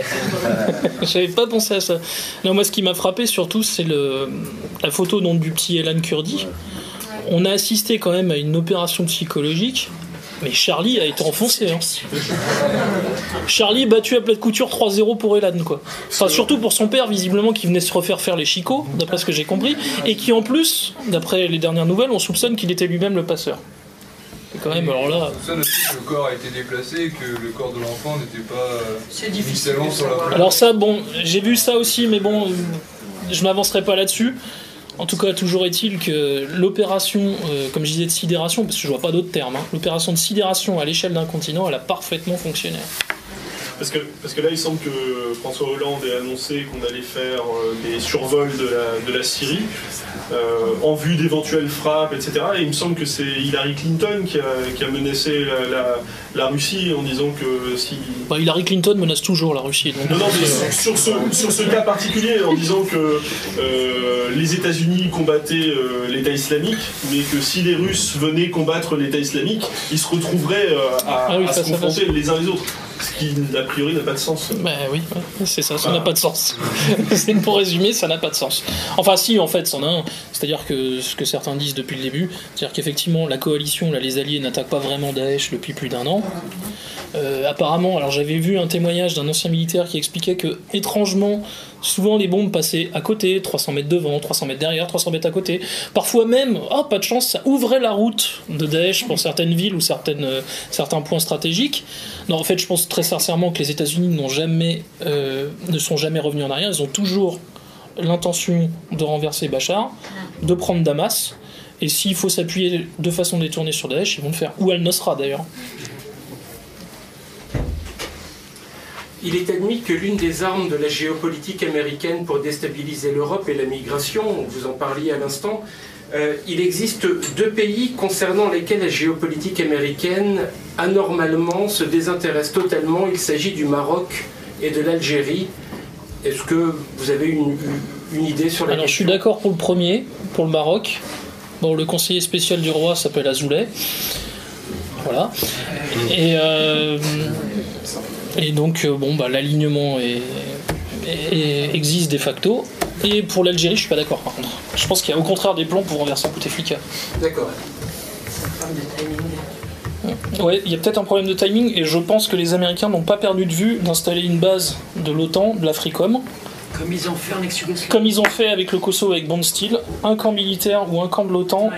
(laughs) j'avais pas pensé à ça. Non, moi, ce qui m'a frappé surtout, c'est la photo du petit Elan Kurdi. On a assisté quand même à une opération psychologique. Mais Charlie a été enfoncé. hein. Charlie battu à plat de couture 3-0 pour Elan, quoi. Surtout pour son père, visiblement, qui venait se refaire faire les chicots, d'après ce que j'ai compris, et qui en plus, d'après les dernières nouvelles, on soupçonne qu'il était lui-même le passeur. C'est quand même, alors là. Ça que le corps a été déplacé et que le corps de l'enfant n'était pas euh, C'est difficile initialement sur la savoir. plage. Alors ça, bon, j'ai vu ça aussi, mais bon, je m'avancerai pas là-dessus. En tout cas, toujours est-il que l'opération, euh, comme je disais, de sidération, parce que je vois pas d'autres termes, hein, l'opération de sidération à l'échelle d'un continent, elle a parfaitement fonctionné. Parce que, parce que là, il semble que François Hollande ait annoncé qu'on allait faire euh, des survols de la, de la Syrie euh, en vue d'éventuelles frappes, etc. Et il me semble que c'est Hillary Clinton qui a, qui a menacé la, la- la Russie en disant que si. Bah, Hillary Clinton menace toujours la Russie. Donc, Non, non, mais sur ce, sur ce cas particulier, en disant que euh, les États-Unis combattaient euh, l'État islamique, mais que si les Russes venaient combattre l'État islamique, ils se retrouveraient à, Ah oui, à ça, se ça confronter les uns les autres. Ce qui, a priori, n'a pas de sens. Bah oui, c'est ça, ça n'a pas de sens. C'est (laughs) pour résumer, ça n'a pas de sens. Enfin si, en fait, c'en a un. C'est-à-dire que ce que certains disent depuis le début, c'est-à-dire qu'effectivement, la coalition, là, les alliés n'attaquent pas vraiment Daesh depuis plus d'un an. Euh, apparemment, alors j'avais vu un témoignage d'un ancien militaire qui expliquait que, étrangement, souvent les bombes passaient à côté, 300 mètres devant, 300 mètres derrière, 300 mètres à côté. Parfois même, oh pas de chance, ça ouvrait la route de Daesh pour certaines villes ou euh, certains points stratégiques. Non, en fait, je pense très sincèrement que les États-Unis euh, ne sont jamais revenus en arrière. Ils ont toujours l'intention de renverser Bachar, de prendre Damas. Et s'il faut s'appuyer de façon détournée sur Daesh, ils vont le faire. Ou Al-Nosra d'ailleurs. Il est admis que l'une des armes de la géopolitique américaine pour déstabiliser l'Europe est la migration, vous en parliez à l'instant. Euh, il existe deux pays concernant lesquels la géopolitique américaine anormalement se désintéresse totalement. Il s'agit du Maroc et de l'Algérie. Est-ce que vous avez une, une idée sur la Alors je suis d'accord pour le premier, pour le Maroc. Bon, le conseiller spécial du roi s'appelle Azoulay. Voilà. Et, euh, et donc, euh, bon, bah, l'alignement est- est- est- existe de facto. Et pour l'Algérie, je suis pas d'accord par contre. Je pense qu'il y a au contraire des plans pour renverser Bouteflika. D'accord. Ouais, il y a peut-être un problème de timing et je pense que les Américains n'ont pas perdu de vue d'installer une base de l'OTAN, de l'Africom, Comme ils ont fait en ex-Yougoslavie. comme ils ont fait avec le Kosovo avec Bond Steel, un camp militaire ou un camp de l'OTAN,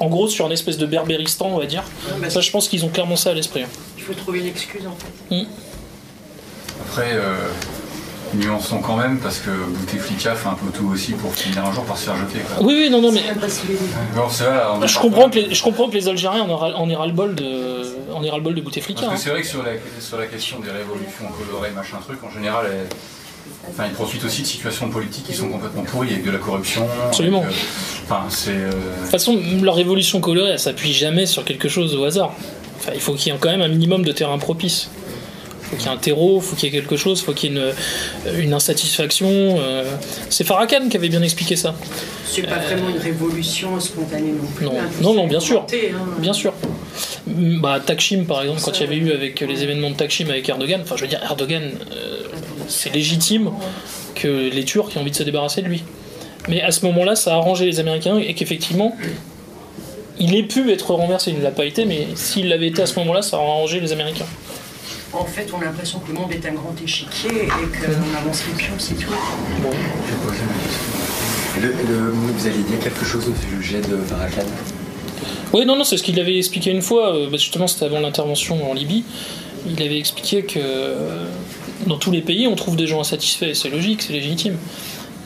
en gros sur une espèce de berbéristan, on va dire. bah, Ça, je pense qu'ils ont clairement ça à l'esprit. hein. Il faut trouver une excuse en fait. Après, euh, nuançons quand même, parce que Bouteflika fait un peu tout aussi pour finir un jour par se faire jeter. quoi. Oui, oui, non, non, mais Bon, je comprends que les, je comprends que les Algériens en aient de, en aient ras-le-bol de Bouteflika. Parce que hein. c'est vrai que sur la, sur la question des révolutions colorées, machin truc, en général, enfin, ils profitent aussi de situations politiques qui sont complètement pourries, avec de la corruption. Absolument. avec, euh, Enfin, c'est. euh, De toute façon, leur révolution colorée, elle s'appuie jamais sur quelque chose au hasard. Enfin, il faut qu'il y ait quand même un minimum de terrain propice. Il faut qu'il y ait un terreau, il faut qu'il y ait quelque chose, il faut qu'il y ait une, une insatisfaction. euh. C'est Farrakhan qui avait bien expliqué ça. C'est pas vraiment une révolution spontanée non plus. Non, hein, non, bien sûr. hein. Bien sûr. Bah, Takshim, par exemple, quand il y avait eu avec les événements de Takshim avec Erdogan, enfin, je veux dire, Erdogan, euh, c'est légitime que les Turcs aient envie de se débarrasser de lui. Mais à ce moment-là, ça a arrangé les Américains et qu'effectivement, il ait pu être renversé. Il ne l'a pas été, mais s'il l'avait été à ce moment-là, ça aurait arrangé les Américains. En fait, on a l'impression que le monde est un grand échiquier et qu'on avance les pions, c'est tout. Le- le- vous allez dire quelque chose au sujet de Farrakhan Oui, non, non, c'est ce qu'il avait expliqué une fois, euh, bah, justement, c'était avant l'intervention en Libye. Il avait expliqué que euh, dans tous les pays, on trouve des gens insatisfaits, c'est logique, c'est légitime.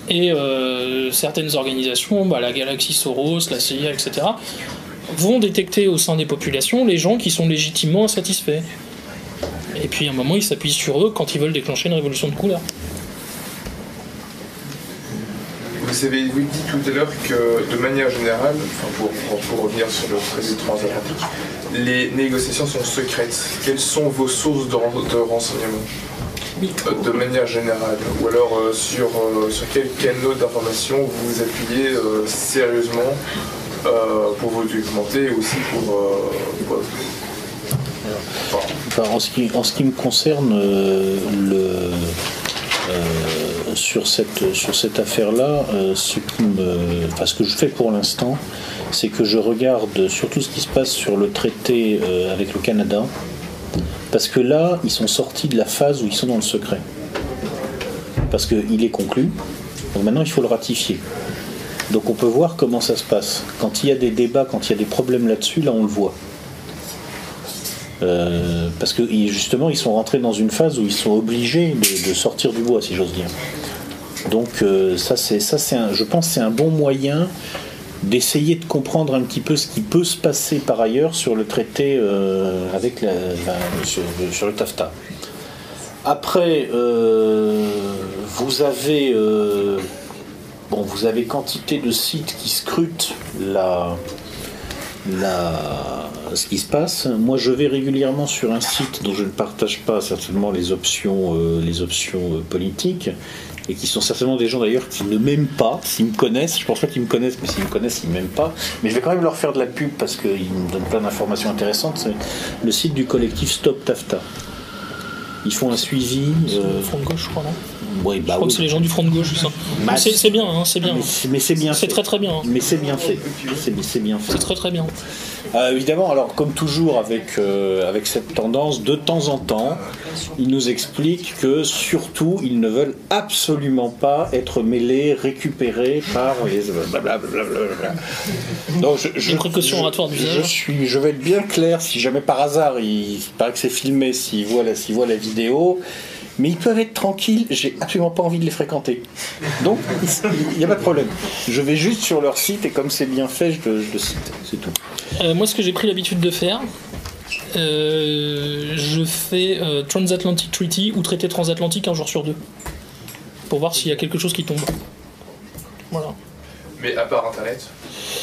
Et euh, certaines organisations, bah, la Galaxie Soros, la CIA, etc., vont détecter au sein des populations les gens qui sont légitimement insatisfaits. Et puis à un moment, ils s'appuient sur eux quand ils veulent déclencher une révolution de couleur. Vous avez dit tout à l'heure que de manière générale, enfin, pour, pour- pour revenir sur le traité transatlantique, les négociations sont secrètes. Quelles sont vos sources de, de renseignements? Euh, De manière générale Ou alors euh, sur, euh, sur quel canal d'information vous vous appuyez euh, sérieusement euh, pour vous documenter et aussi pour... euh, pour- Enfin, en, ce qui, me concerne, euh, euh, sur cette, affaire-là, euh, ce, ce que je fais pour l'instant, c'est que je regarde surtout ce qui se passe sur le traité avec le Canada, parce que là, ils sont sortis de la phase où ils sont dans le secret. Parce qu'il est conclu, donc maintenant il faut le ratifier. Donc on peut voir comment ça se passe. Quand il y a des débats, quand il y a des problèmes là-dessus, là on le voit. Euh, parce que justement, ils sont rentrés dans une phase où ils sont obligés de, sortir du bois, si j'ose dire. Donc euh, ça, c'est ça, c'est un, je pense, c'est un bon moyen d'essayer de comprendre un petit peu ce qui peut se passer par ailleurs sur le traité euh, avec la, sur, sur le TAFTA. Après, vous avez bon, vous avez quantité de sites qui scrutent la, la, ce qui se passe. Moi, je vais régulièrement sur un site dont je ne partage pas certainement les options, euh, les options euh, politiques, et qui sont certainement des gens d'ailleurs qui ne m'aiment pas, s'ils me connaissent. Je pense pas qu'ils me connaissent, mais s'ils me connaissent, ils ne m'aiment pas. Mais je vais quand même leur faire de la pub parce qu'ils me donnent plein d'informations intéressantes. C'est le site du collectif Stop Tafta. Ils font un suivi. euh, Front de gauche, je crois, non? Bah Je crois oui. que c'est les gens du front de gauche, ça. C'est bien, hein, c'est bien. Mais c'est- bien C'est très très bien. hein. Mais c'est bien fait. C'est c'est bien fait. C'est très très bien. Euh, évidemment, alors comme toujours avec, euh, avec cette tendance, de temps en temps, ils nous expliquent que surtout, ils ne veulent absolument pas être mêlés, récupérés par les... blablabla. Donc, je, je, Une précaution oratoire d'usage. Je, suis, je vais être bien clair, si jamais par hasard, il, il paraît que c'est filmé, s'ils voient, la- s'ils voient la vidéo, mais ils peuvent être tranquilles, j'ai absolument pas envie de les fréquenter. Donc, il n'y a pas de problème. Je vais juste sur leur site et comme c'est bien fait, je le, cite, c'est tout. Euh, moi, ce que j'ai pris l'habitude de faire, euh, je fais euh, Transatlantic Treaty ou traité transatlantique un jour sur deux. Pour voir s'il y a quelque chose qui tombe. Voilà. Mais à part Internet,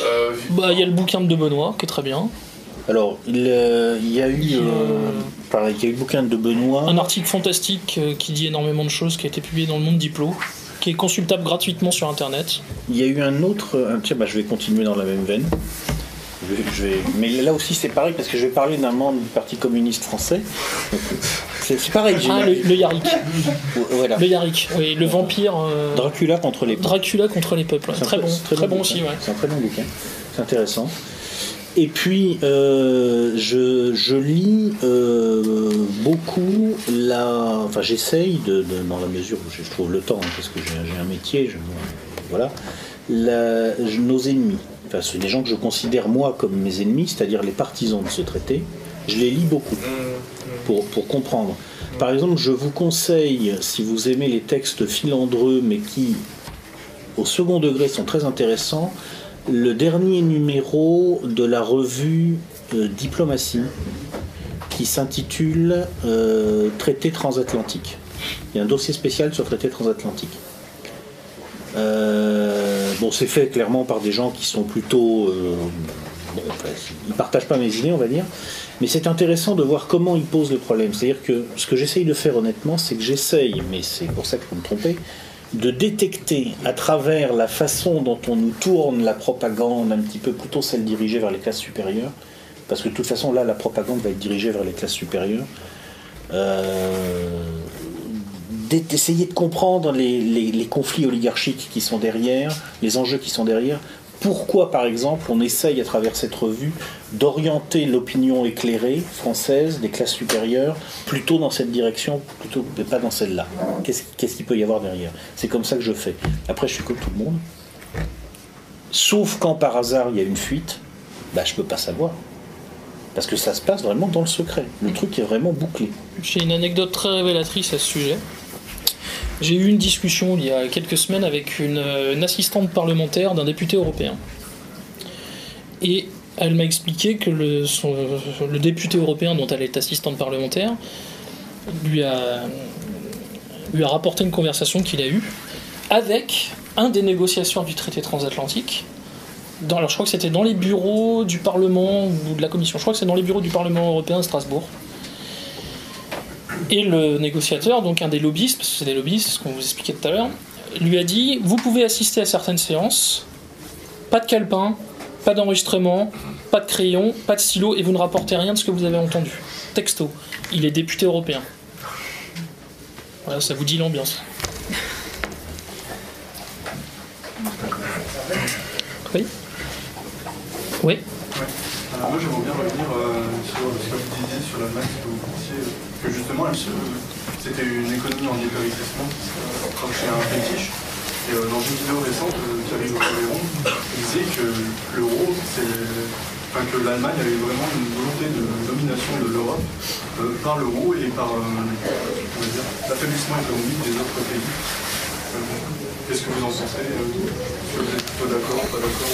euh, Bah, il y a le bouquin de Benoît qui est très bien. Alors, il, euh, il y a eu, euh, pareil, il y a eu le bouquin de Benoît. Un article fantastique euh, qui dit énormément de choses qui a été publié dans le Monde Diplo, qui est consultable gratuitement sur internet. Il y a eu un autre. tiens, bah, je vais continuer dans la même veine. Je vais- je vais- mais là aussi, c'est pareil parce que je vais parler d'un membre du Parti communiste français. (laughs) C'est pareil. Ah, le, le Yarik. Voilà. Le Yarik, oui, le vampire. euh, Dracula contre les. Dracula contre les peuples. un Très bon, très, bon aussi, ouais. C'est un très bon bouquin. C'est intéressant. Et puis, euh, je, je lis euh, beaucoup la. Enfin, j'essaye, de, de- dans la mesure où je trouve le temps, hein, parce que j'ai un métier, je, voilà, la- nos ennemis. Enfin, c'est des gens que je considère moi comme mes ennemis, c'est-à-dire les partisans de ce traité. Je les lis beaucoup pour, pour comprendre. Par exemple, je vous conseille, si vous aimez les textes filandreux, mais qui, au second degré, sont très intéressants, le dernier numéro de la revue euh, Diplomatie, qui s'intitule euh, Traité transatlantique. Il y a un dossier spécial sur traité transatlantique. Euh, bon, c'est fait clairement par des gens qui sont plutôt. ils partagent pas mes idées, on va dire. Mais c'est intéressant de voir comment ils posent le problème. C'est-à-dire que ce que j'essaye de faire honnêtement, c'est que j'essaye, mais c'est pour ça que je peux me tromper, de détecter à travers la façon dont on nous tourne la propagande, un petit peu plutôt celle dirigée vers les classes supérieures, parce que de toute façon là la propagande va être dirigée vers les classes supérieures, euh, d'essayer de comprendre les conflits oligarchiques qui sont derrière, les enjeux qui sont derrière. Pourquoi, par exemple, on essaye à travers cette revue d'orienter l'opinion éclairée française des classes supérieures plutôt dans cette direction, plutôt que pas dans celle-là Qu'est-ce qu'il peut y avoir derrière? C'est comme ça que je fais. Après, je suis comme tout le monde. Sauf quand par hasard il y a une fuite, bah, je peux pas savoir. Parce que ça se passe vraiment dans le secret. Le truc est vraiment bouclé. J'ai une anecdote très révélatrice à ce sujet. J'ai eu une discussion il y a quelques semaines avec une, euh, assistante parlementaire d'un député européen. Et elle m'a expliqué que le, député européen dont elle est assistante parlementaire lui a, lui a rapporté une conversation qu'il a eue avec un des négociateurs du traité transatlantique. Alors je crois que c'était dans les bureaux du Parlement ou de la Commission. Je crois que c'est dans les bureaux du Parlement européen à Strasbourg. Et le négociateur, donc un des lobbyistes, parce que c'est des lobbyistes, c'est ce qu'on vous expliquait tout à l'heure, lui a dit Vous pouvez assister à certaines séances, pas de calepin, pas d'enregistrement, pas de crayon, pas de stylo, et vous ne rapportez rien de ce que vous avez entendu. Texto. Il est député européen. Voilà, ça vous dit l'ambiance. Oui Oui Alors moi j'aimerais bien revenir euh, sur ce que vous disiez sur l'Allemagne, que vous pensiez que justement c'était une économie en dépérissement qui à un fétiche. Et euh, dans une vidéo récente, euh, Thierry Véron disait que l'euro, c'est enfin, que l'Allemagne avait vraiment une volonté de domination de l'Europe euh, par l'euro et par euh, l'affaiblissement économique des autres pays. Euh, Qu'est-ce que vous en pensez euh, vous êtes d'accord, pas d'accord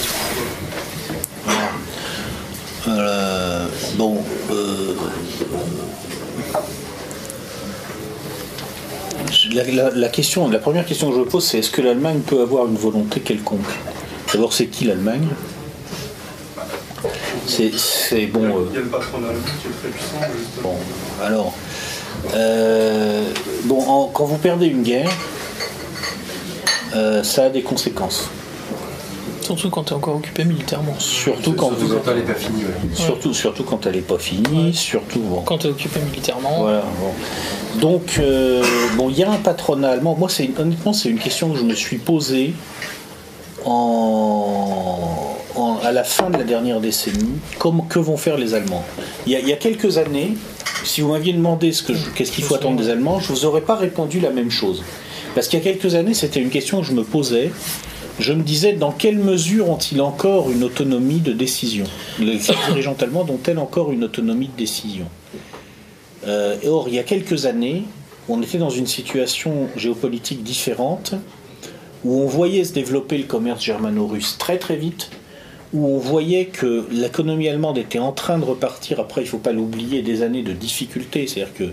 Euh, euh, La, la- la question, la première question que je pose, c'est est-ce que l'Allemagne peut avoir une volonté quelconque? D'abord, c'est qui l'Allemagne? C'est bon. euh, Il y a le patronat allemand qui est très puissant. justement. Bon, alors, euh, bon, en- quand vous perdez une guerre, euh, ça a des conséquences. Surtout quand tu es encore occupé militairement. Surtout quand Surtout vous quand êtes- elle n'est pas finie. ouais. Surtout, surtout quand elle n'est pas finie, surtout bon. Quand tu es occupé militairement. Voilà, bon. Donc, euh, bon, il y a un patronat allemand. Moi, c'est honnêtement, c'est une question que je me suis posée en, en- à la fin de la dernière décennie. Comment, que vont faire les Allemands? Il y, a, il y a quelques années, si vous m'aviez demandé ce qu'est-ce qu'il faut attendre des Allemands, je vous aurais pas répondu la même chose. Parce qu'il y a quelques années, c'était une question que je me posais. Je me disais dans quelle mesure ont-ils encore une autonomie de décision Les (coughs) dirigeants allemands ont-elles encore une autonomie de décision euh, or, il y a quelques années, on était dans une situation géopolitique différente, où on voyait se développer le commerce germano-russe très très vite, où on voyait que l'économie allemande était en train de repartir, après il ne faut pas l'oublier, des années de difficultés, c'est-à-dire que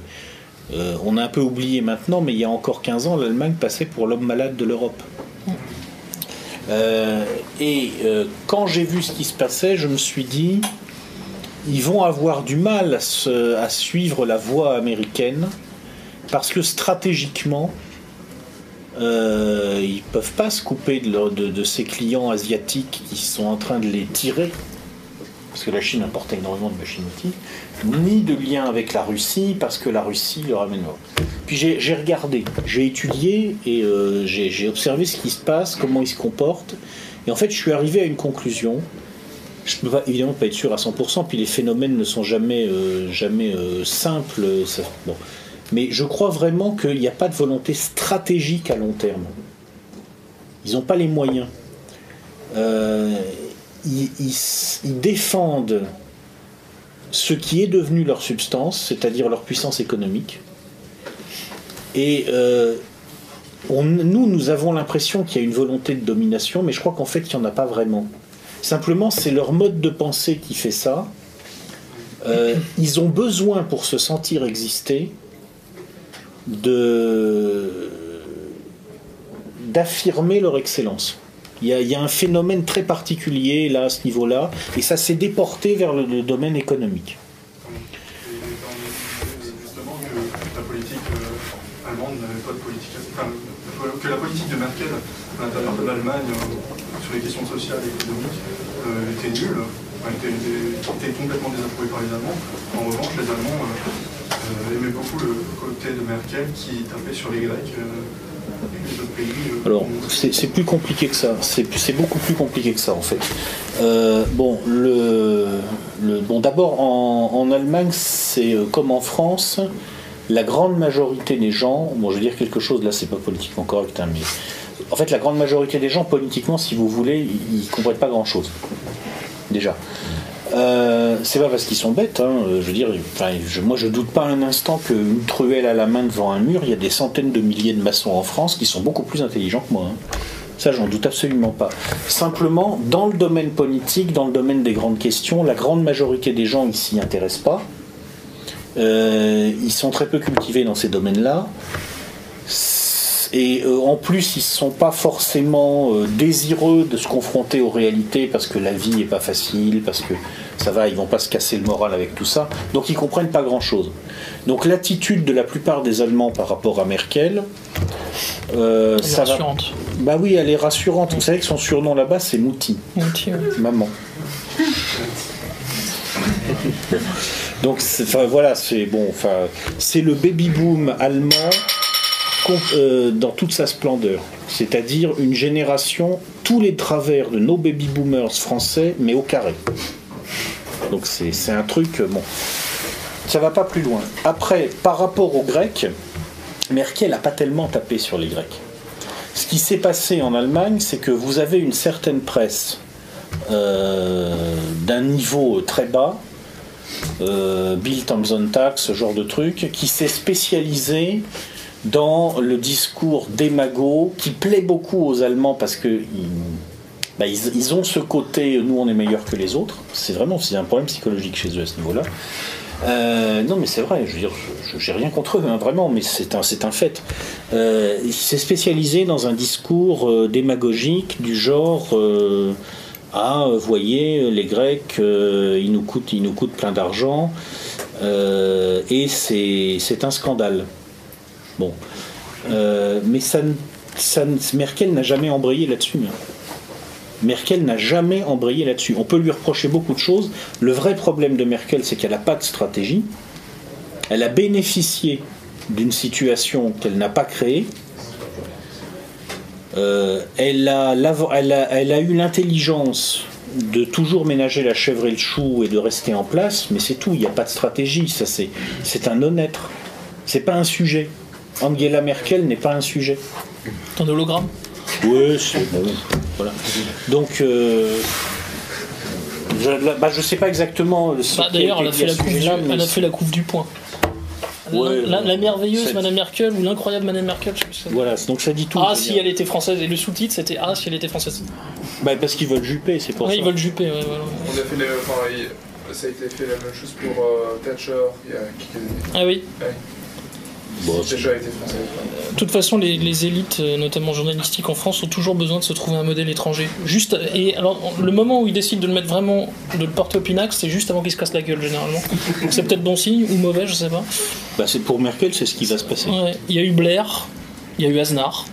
euh, on a un peu oublié maintenant, mais il y a encore 15 ans, l'Allemagne passait pour l'homme malade de l'Europe. Euh, et euh, quand j'ai vu ce qui se passait, je me suis dit, ils vont avoir du mal à, suivre la voie américaine parce que stratégiquement, euh, ils peuvent pas se couper de, de ces clients asiatiques qui sont en train de les tirer, parce que la Chine importait énormément de machines-outils, ni de lien avec la Russie, parce que la Russie leur amène. Puis j'ai regardé, j'ai étudié et euh, j'ai observé ce qui se passe, comment ils se comportent, et en fait je suis arrivé à une conclusion. Je ne peux évidemment pas être sûr à 100%, puis les phénomènes ne sont jamais, euh, jamais euh, simples. Mais je crois vraiment qu'il n'y a pas de volonté stratégique à long terme. Ils n'ont pas les moyens. Ils, défendent ce qui est devenu leur substance, c'est-à-dire leur puissance économique. Et euh, nous, nous avons l'impression qu'il y a une volonté de domination, mais je crois qu'en fait, il n'y en a pas vraiment. Simplement, c'est leur mode de pensée qui fait ça. Euh, ils ont besoin, pour se sentir exister, d'affirmer leur excellence. Il y, a, un phénomène très particulier là à ce niveau-là, et ça s'est déporté vers le, domaine économique. justement que la politique euh, allemande n'avait pas de politique, enfin, que la politique de Merkel à l'intérieur de l'Allemagne euh, sur les questions sociales et économiques euh, était nulle, enfin, était, complètement désapprouvée par les Allemands. En revanche, les Allemands euh, euh, aimaient beaucoup le côté de Merkel qui tapait sur les Grecs euh, Alors, c'est plus compliqué que ça. C'est beaucoup plus compliqué que ça, en fait. Euh, bon, d'abord, en, en Allemagne, c'est euh, comme en France, la grande majorité des gens, bon, je veux dire quelque chose, là, c'est pas politiquement correct, hein, mais en fait, la grande majorité des gens, politiquement, si vous voulez, ils, ils comprennent pas grand-chose. Déjà. Euh, c'est pas parce qu'ils sont bêtes, hein, euh, je veux dire, moi je doute pas un instant qu'une truelle à la main devant un mur, il y a des centaines de milliers de maçons en France qui sont beaucoup plus intelligents que moi. hein. Ça, j'en doute absolument pas. Simplement, dans le domaine politique, dans le domaine des grandes questions, la grande majorité des gens ils s'y intéressent pas. Euh, ils sont très peu cultivés dans ces domaines-là. Et euh, en plus, ils ne sont pas forcément euh, désireux de se confronter aux réalités parce que la vie n'est pas facile, parce que ça va, ils vont pas se casser le moral avec tout ça. Donc ils comprennent pas grand-chose. Donc l'attitude de la plupart des Allemands par rapport à Merkel, euh, Elle est ça va- rassurante. Bah oui, elle est rassurante. Vous savez que son surnom là-bas, c'est Mouti. Mouti, ouais. Maman. Donc enfin, voilà, c'est bon, enfin, c'est le baby boom allemand euh, dans toute sa splendeur. C'est-à-dire une génération, tous les travers de nos baby boomers français, mais au carré. Donc c'est un truc, euh, bon, ça va pas plus loin. Après, par rapport aux Grecs, Merkel n'a pas tellement tapé sur les Grecs. Ce qui s'est passé en Allemagne, c'est que vous avez une certaine presse euh, d'un niveau très bas, euh, Bill Thompson Tax, ce genre de truc, qui s'est spécialisé dans le discours démago qui plaît beaucoup aux Allemands parce que ils, bah, ont ce côté nous on est meilleur que les autres. C'est vraiment c'est un problème psychologique chez eux à ce niveau-là. Euh, non, mais c'est vrai, je veux dire, je- j'ai rien contre eux, hein, vraiment, mais c'est un, un fait. Euh, il s'est spécialisé dans un discours euh, démagogique du genre euh, Ah, voyez, les Grecs, ils, nous coûtent, ils nous coûtent plein d'argent, et c'est c'est un scandale. Bon. Euh, mais ça, ça Merkel n'a jamais embrayé là-dessus. Merkel n'a jamais embrayé là-dessus. On peut lui reprocher beaucoup de choses. Le vrai problème de Merkel, c'est qu'elle n'a pas de stratégie. Elle a bénéficié d'une situation qu'elle n'a pas créée. Euh, elle, a, elle a- eu l'intelligence de toujours ménager la chèvre et le chou et de rester en place, mais c'est tout. Il n'y a pas de stratégie. Ça, c'est un non-être. C'est pas un sujet. Angela Merkel n'est pas un sujet. Ton hologramme Oui, c'est. bah oui, voilà. Donc, euh, je, là, bah, sais pas exactement. ce Bah, qui D'ailleurs, elle a fait la ce coupe du, sujet-là, mais elle a fait la coupe du point. Ouais, la, merveilleuse Madame Merkel ou l'incroyable Madame Merkel, je sais plus. Voilà, donc ça dit tout. Ah si dire. elle était française et le sous-titre c'était Ah si elle était française. Bah, parce qu'ils veulent juper, c'est pour Ouais, ça. ils veulent juper, ouais, voilà. On a fait les, enfin, il- ça a été fait la même chose pour euh, Thatcher il y a quelques années. Ah oui. Ouais. Thatcher a été française. De toute façon, les, les élites, euh, notamment journalistiques en France, ont toujours besoin de se trouver un modèle étranger. Juste, et alors, le moment où ils décident de le mettre vraiment, de le porter au pinacle, c'est juste avant qu'il se casse la gueule, généralement. Donc c'est peut-être bon signe ou mauvais, je sais pas. Bah, c'est pour Merkel, c'est ce qui va se passer. Ouais. Il y a eu Blair, il y a eu Aznar.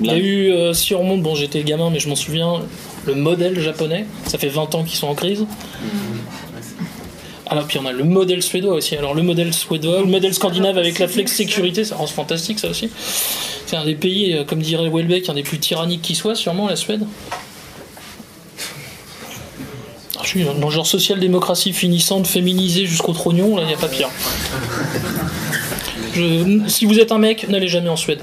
Il y a eu, euh, si on remonte, bon j'étais gamin mais je m'en souviens, le modèle japonais, ça fait 20 ans qu'ils sont en crise. Alors puis on a le modèle suédois aussi. Alors le modèle suédois, le modèle scandinave avec la flex sécurité, ça rend fantastique ça aussi. C'est un des pays, euh, comme dirait Welbeck, un des plus tyranniques qui soit, sûrement la Suède. Alors, je suis dans le genre social-démocratie finissante, féminisée jusqu'au trognon, là il n'y a pas pire. Je- si vous êtes un mec, n'allez jamais en Suède.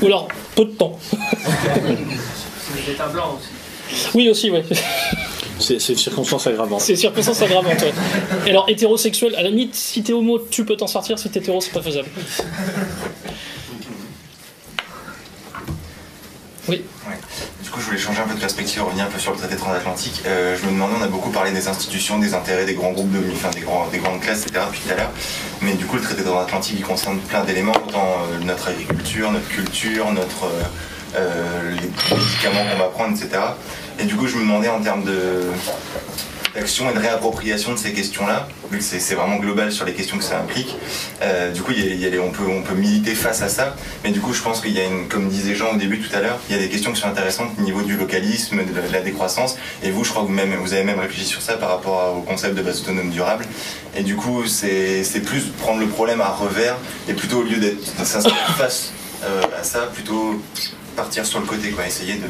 Ou alors, peu de temps. Vous êtes un blanc aussi. Oui, aussi, ouais. C'est une circonstance aggravante. C'est circonstance aggravante, ouais. Et alors, hétérosexuel, à la limite, si t'es homo, tu peux t'en sortir, si t'es hétéro, c'est pas faisable. Oui. Ouais. Du coup, je voulais changer un peu de perspective, revenir un peu sur le traité transatlantique. Euh, je me demandais, on a beaucoup parlé des institutions, des intérêts, des grands groupes, de, enfin, des, grands, des grandes classes, etc. depuis tout à l'heure. Mais du coup, le traité transatlantique, il concerne plein d'éléments, autant euh, notre agriculture, notre culture, notre, euh, euh, les médicaments qu'on va prendre, etc. Et du coup, je me demandais en termes d'action et de réappropriation de ces questions-là, vu que c'est vraiment global sur les questions que ça implique. Euh, du coup, on, peut, militer face à ça, mais du coup, je pense qu'il y a une, comme disait Jean au début tout à l'heure, il y a des questions qui sont intéressantes au niveau du localisme, de la, décroissance, et vous, je crois que vous, avez même réfléchi sur ça par rapport au concept de base autonome durable, et du coup, c'est plus prendre le problème à revers, et plutôt au lieu d'être s'inscrire face euh, à ça, plutôt partir sur le côté, quoi, essayer de...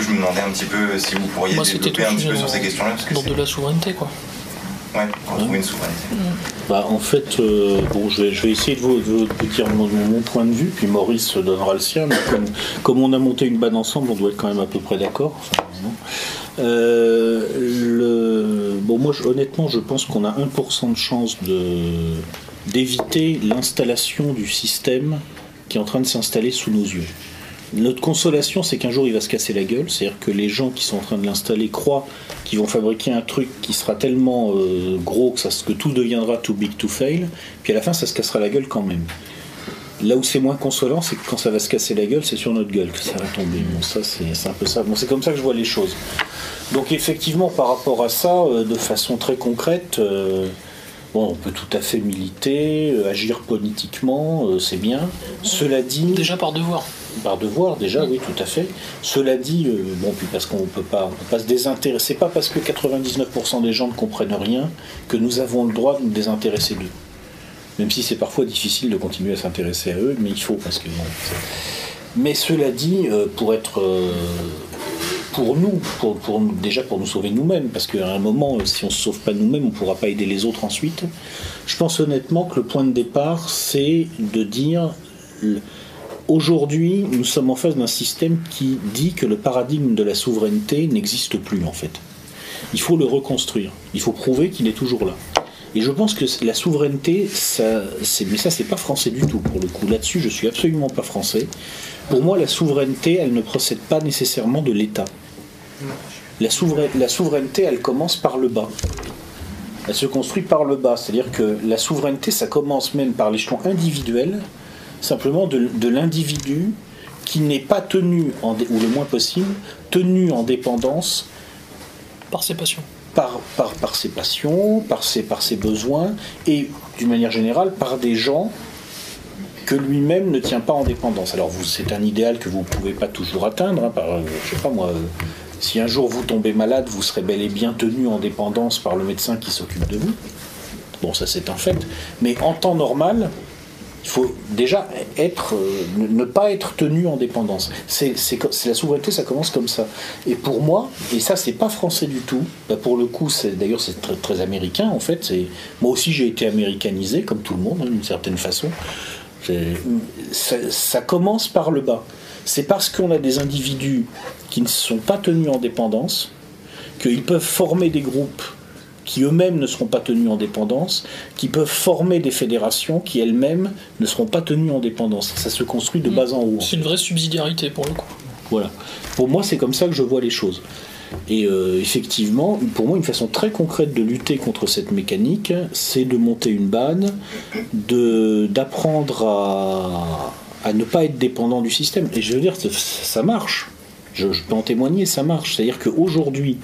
Coup, je me demandais un petit peu si vous pourriez Moi, c'était développer tout un petit peu sur ces questions-là, parce que dans c'est... de la souveraineté, quoi. Ouais, retrouver une souveraineté. Bah, en fait, euh, bon, je, vais, je vais essayer de vous, de vous dire mon, mon point de vue, puis Maurice donnera le sien. Mais comme, comme on a monté une banne ensemble, on doit être quand même à peu près d'accord. Enfin. Euh, le, bon, moi, je- honnêtement, je pense qu'on a 1% de chance de, d'éviter l'installation du système qui est en train de s'installer sous nos yeux. Notre consolation, c'est qu'un jour il va se casser la gueule, c'est-à-dire que les gens qui sont en train de l'installer croient qu'ils vont fabriquer un truc qui sera tellement euh, gros que, ça, que tout deviendra too big to fail, puis à la fin ça se cassera la gueule quand même. Là où c'est moins consolant, c'est que quand ça va se casser la gueule, c'est sur notre gueule que ça va tomber. Bon, ça c'est un peu ça. Bon, c'est comme ça que je vois les choses. Donc effectivement, par rapport à ça, euh, de façon très concrète, euh, bon, on peut tout à fait militer, agir politiquement, c'est bien. Cela dit, déjà par devoir. Par devoir, déjà, oui, tout à fait. Cela dit, euh, bon, puis parce qu'on on peut pas se désintéresser, pas parce que 99% des gens ne comprennent rien que nous avons le droit de nous désintéresser d'eux. Même si c'est parfois difficile de continuer à s'intéresser à eux, mais il faut parce que bon, c'est- Mais cela dit, euh, pour être euh, pour nous, pour, pour déjà pour nous sauver nous-mêmes, parce qu'à un moment, si on ne se sauve pas nous-mêmes, on ne pourra pas aider les autres ensuite. Je pense honnêtement que le point de départ, c'est de dire aujourd'hui, nous sommes en face d'un système qui dit que le paradigme de la souveraineté n'existe plus en fait. Il faut le reconstruire. Il faut prouver qu'il est toujours là. Et je pense que la souveraineté, ça, mais ça, c'est pas français du tout pour le coup. Là-dessus, je suis absolument pas français. Pour moi, la souveraineté, elle ne procède pas nécessairement de l'État. La, la souveraineté, elle commence par le bas. Elle se construit par le bas, c'est-à-dire que la souveraineté, ça commence même par l'échelon individuel, simplement de, de l'individu qui n'est pas tenu, en ou le moins possible, tenu en dépendance Par ses passions. par, par, par ses passions, par ses, par ses besoins, et d'une manière générale par des gens que lui-même ne tient pas en dépendance. Alors vous, c'est un idéal que vous ne pouvez pas toujours atteindre. hein, par, euh, je sais pas moi, euh, si un jour vous tombez malade, vous serez bel et bien tenu en dépendance par le médecin qui s'occupe de vous. Bon, ça c'est un fait. Mais en temps normal, il faut déjà être, euh, ne pas être tenu en dépendance. C'est la souveraineté, ça commence comme ça. Et pour moi, et ça c'est pas français du tout. bah, pour le coup, c'est d'ailleurs c'est très, américain en fait. C'est moi aussi j'ai été américanisé comme tout le monde hein, d'une certaine façon. Ça, ça commence par le bas. C'est parce qu'on a des individus qui ne sont pas tenus en dépendance qu'ils peuvent former des groupes qui eux-mêmes ne seront pas tenus en dépendance, qui peuvent former des fédérations qui elles-mêmes ne seront pas tenues en dépendance. Ça se construit de bas en haut. C'est une vraie subsidiarité pour le coup. Voilà. Pour moi, c'est comme ça que je vois les choses. Et euh, effectivement, pour moi, une façon très concrète de lutter contre cette mécanique, c'est de monter une banne, d'apprendre à, à ne pas être dépendant du système. Et je veux dire, ça, marche. Je, je peux en témoigner, ça marche. C'est-à-dire qu'aujourd'hui,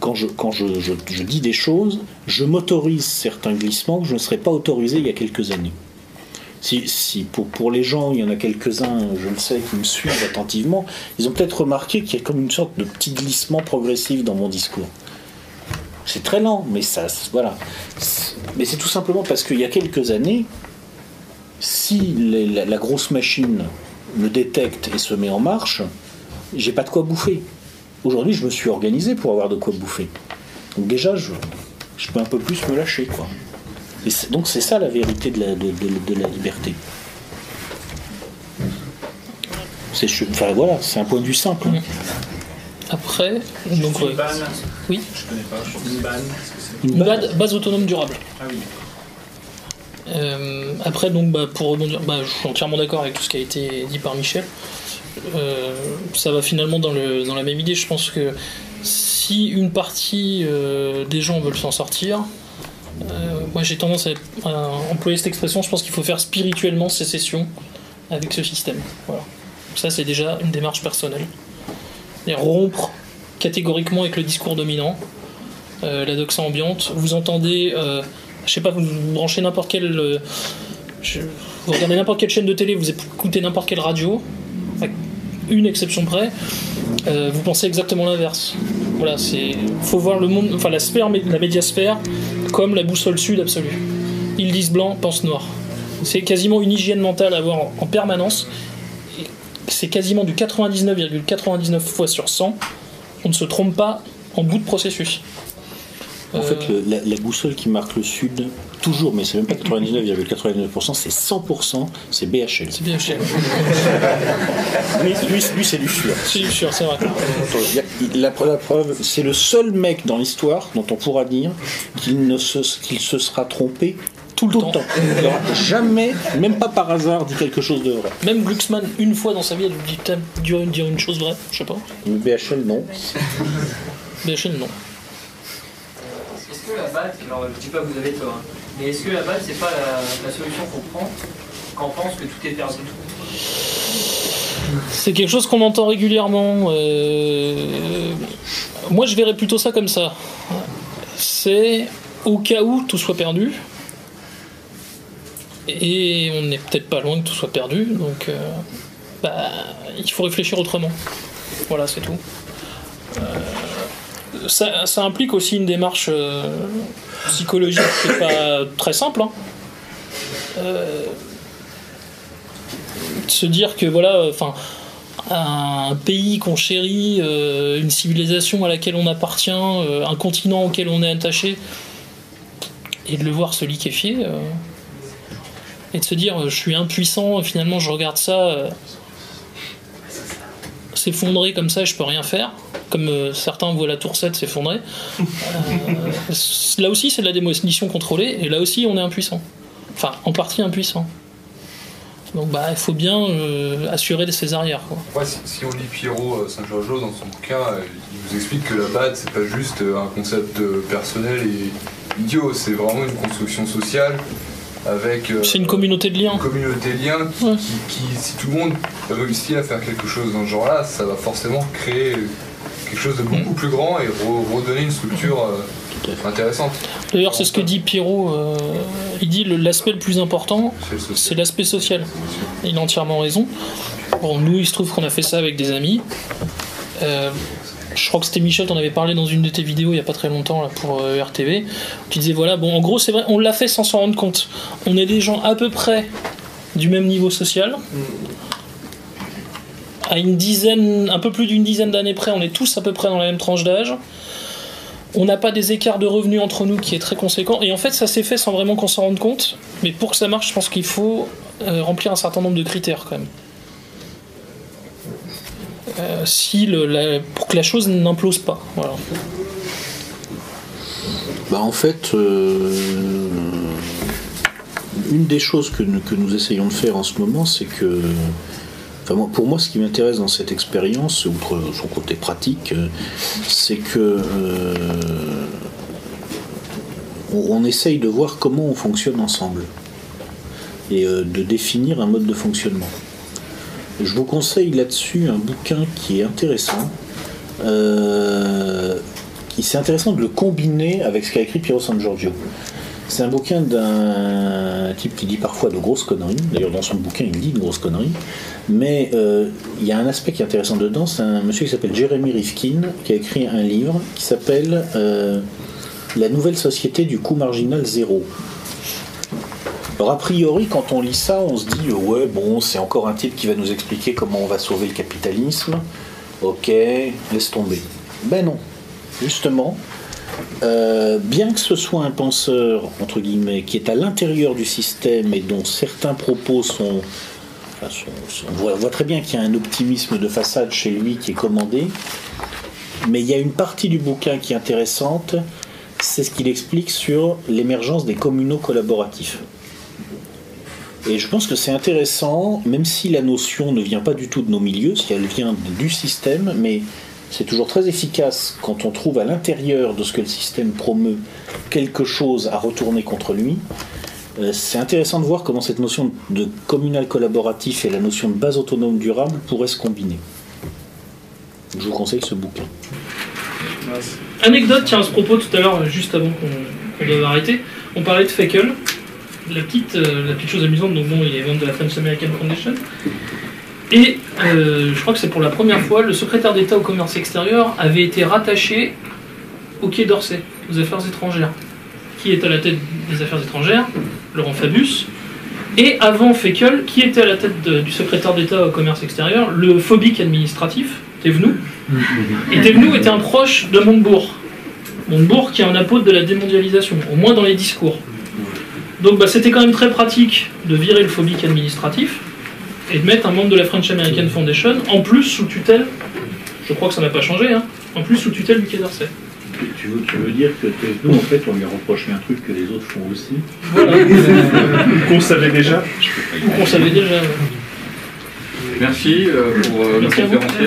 quand, je, quand je, je- dis des choses, je m'autorise certains glissements que je ne serais pas autorisé il y a quelques années. Si, si pour, pour les gens, il y en a quelques-uns, je le sais, qui me suivent attentivement, ils ont peut-être remarqué qu'il y a comme une sorte de petit glissement progressif dans mon discours. C'est très lent, mais ça, voilà. Mais c'est tout simplement parce qu'il y a quelques années, si la grosse machine me détecte et se met en marche, j'ai pas de quoi bouffer. Aujourd'hui, je me suis organisé pour avoir de quoi bouffer. Donc déjà, je, je peux un peu plus me lâcher, quoi. Et c'est- donc c'est ça la vérité de la, de, de- de la liberté. C'est, je- enfin voilà, c'est un point de vue simple. hein. Après, donc, ouais. oui. Je connais pas. Une banne. Une base, base autonome durable. Ah oui. Euh, après, donc, bah, pour rebondir, bah, je suis entièrement d'accord avec tout ce qui a été dit par Michel. Euh, ça va finalement dans, le, dans la même idée. Je pense que si une partie euh, des gens veulent s'en sortir, euh, moi j'ai tendance à, employer cette expression. Je pense qu'il faut faire spirituellement sécession avec ce système. Voilà. Ça, c'est déjà une démarche personnelle. Et rompre catégoriquement avec le discours dominant, la doxa ambiante. Vous entendez, je sais pas, vous, branchez n'importe quelle. vous regardez n'importe quelle chaîne de télé, vous écoutez n'importe quelle radio, une exception près, euh, vous pensez exactement l'inverse. Voilà, c'est. faut voir le monde, enfin la sphère, la médiasphère, comme la boussole sud absolue. Ils disent blanc, pensent noir. C'est quasiment une hygiène mentale à avoir en, en permanence. C'est quasiment du 99,99 fois sur 100. On ne se trompe pas en bout de processus. En Euh, fait, le- la, la boussole qui marque le sud, toujours, mais c'est même pas 99,99%, c'est 100%, c'est BHL. C'est BHL. (laughs) lui, lui, lui, c'est du sûr. C'est du sûr, c'est vrai. La, preuve- la preuve, c'est le seul mec dans l'histoire dont on pourra dire qu'il ne se, qu'il se sera trompé tout le temps. Il n'aura jamais, même pas par hasard, dit quelque chose de vrai. Même Glucksmann, une fois dans sa vie, a dû dire- dû dire une chose vraie, je sais pas. Le BHL, non. BHL, non. Que la balle, alors je dis pas que vous avez tort, hein, mais est-ce que la balle, c'est pas la, la solution qu'on prend quand on pense que tout est perdu? C'est quelque chose qu'on entend régulièrement. euh, Moi, je verrais plutôt ça comme ça. C'est au cas où tout soit perdu. Et on n'est peut-être pas loin que tout soit perdu, donc euh, bah, il faut réfléchir autrement. Voilà, c'est tout. Euh, ça, implique aussi une démarche euh, psychologique qui n'est pas très simple. hein. Euh, se dire que voilà, enfin, un pays qu'on chérit, euh, une civilisation à laquelle on appartient, un continent auquel on est attaché, et de le voir se liquéfier, et de se dire je suis impuissant, finalement je regarde ça s'effondrer comme ça, je peux rien faire, comme euh, certains voient la tour 7 s'effondrer. Euh, là aussi c'est de la démolition contrôlée, et là aussi on est impuissant. Enfin, en partie impuissant. Donc bah il faut bien euh, assurer ses arrières. Quoi. Si, on lit Pierrot euh, Saint-Georges dans son bouquin, il vous explique que la BAD, c'est pas juste un concept personnel et idiot, c'est vraiment une construction sociale avec. euh, C'est une communauté de liens. Une communauté de liens qui, qui- qui- si tout le monde réussit à faire quelque chose dans ce genre-là, ça va forcément créer quelque chose de beaucoup plus grand et re- redonner une structure euh, intéressante. D'ailleurs, c'est ce que dit Pierrot. euh, il dit le- l'aspect le plus important, c'est l'aspect social. Il a entièrement raison. Bon, nous, il se trouve qu'on a fait ça avec des amis. Euh, je crois que c'était Michel, t'en avais parlé dans une de tes vidéos il n'y a pas très longtemps là, pour euh, RTV. Tu disais voilà, bon, en gros, c'est vrai, on l'a fait sans s'en rendre compte. On est des gens à peu près du même niveau social. À une dizaine, un peu plus d'une dizaine d'années près, on est tous à peu près dans la même tranche d'âge. On n'a pas des écarts de revenus entre nous qui est très conséquent. Et en fait, ça s'est fait sans vraiment qu'on s'en rende compte. Mais pour que ça marche, je pense qu'il faut euh, remplir un certain nombre de critères quand même. Euh, si le- la- pour que la chose n'implose pas. Bah, en fait, euh, une des choses que nous, essayons de faire en ce moment, c'est que, pour moi, ce qui m'intéresse dans cette expérience, outre son côté pratique, c'est que euh, on, essaye de voir comment on fonctionne ensemble et de définir un mode de fonctionnement. Je vous conseille là-dessus un bouquin qui est intéressant. euh, c'est intéressant de le combiner avec ce qu'a écrit Piero San Giorgio. C'est un bouquin d'un type qui dit parfois de grosses conneries. D'ailleurs, dans son bouquin, il dit de grosses conneries. Mais euh, il y a un aspect qui est intéressant dedans. C'est un monsieur qui s'appelle Jeremy Rifkin qui a écrit un livre qui s'appelle euh, La nouvelle société du coût marginal zéro. Alors, a priori, quand on lit ça, on se dit euh, ouais, bon, c'est encore un type qui va nous expliquer comment on va sauver le capitalisme. Ok, laisse tomber. Ben non. Justement, euh, bien que ce soit un penseur, entre guillemets, qui est à l'intérieur du système et dont certains propos sont. on voit très bien qu'il y a un optimisme de façade chez lui qui est commandé, mais il y a une partie du bouquin qui est intéressante, c'est ce qu'il explique sur l'émergence des communaux collaboratifs. Et je pense que c'est intéressant, même si la notion ne vient pas du tout de nos milieux, si elle vient du système, mais c'est toujours très efficace quand on trouve à l'intérieur de ce que le système promeut quelque chose à retourner contre lui. Euh, C'est intéressant de voir comment cette notion de communal collaboratif et la notion de base autonome durable pourraient se combiner. Je vous conseille ce bouquin. Anecdote, tiens, à ce propos, tout à l'heure, juste avant qu'on qu'on doive arrêter, on parlait de Fekel. La petite, euh, la petite chose amusante, donc bon, il est membre de la French American Foundation. Et euh, je crois que c'est pour la première fois, le secrétaire d'État au commerce extérieur avait été rattaché au Quai d'Orsay, aux affaires étrangères. Qui est à la tête des affaires étrangères? Laurent Fabius. Et avant Fekel, qui était à la tête de- du secrétaire d'État au commerce extérieur? Le phobique administratif, Thévenoud. (laughs) Et Thévenoud était un proche de Montebourg. Montebourg qui est un apôtre de la démondialisation, au moins dans les discours. Donc bah, c'était quand même très pratique de virer le phobique administratif et de mettre un membre de la French American Foundation, en plus sous tutelle, je crois que ça n'a pas changé, hein, en plus sous tutelle du Quai d'Orsay. Tu veux, tu veux dire que nous, en fait, on lui a reproché un truc que les autres font aussi Voilà. (laughs) Qu'on (laughs) savait déjà Ou qu'on savait déjà. ouais. Merci euh, pour euh, Merci à vous. conférenciers.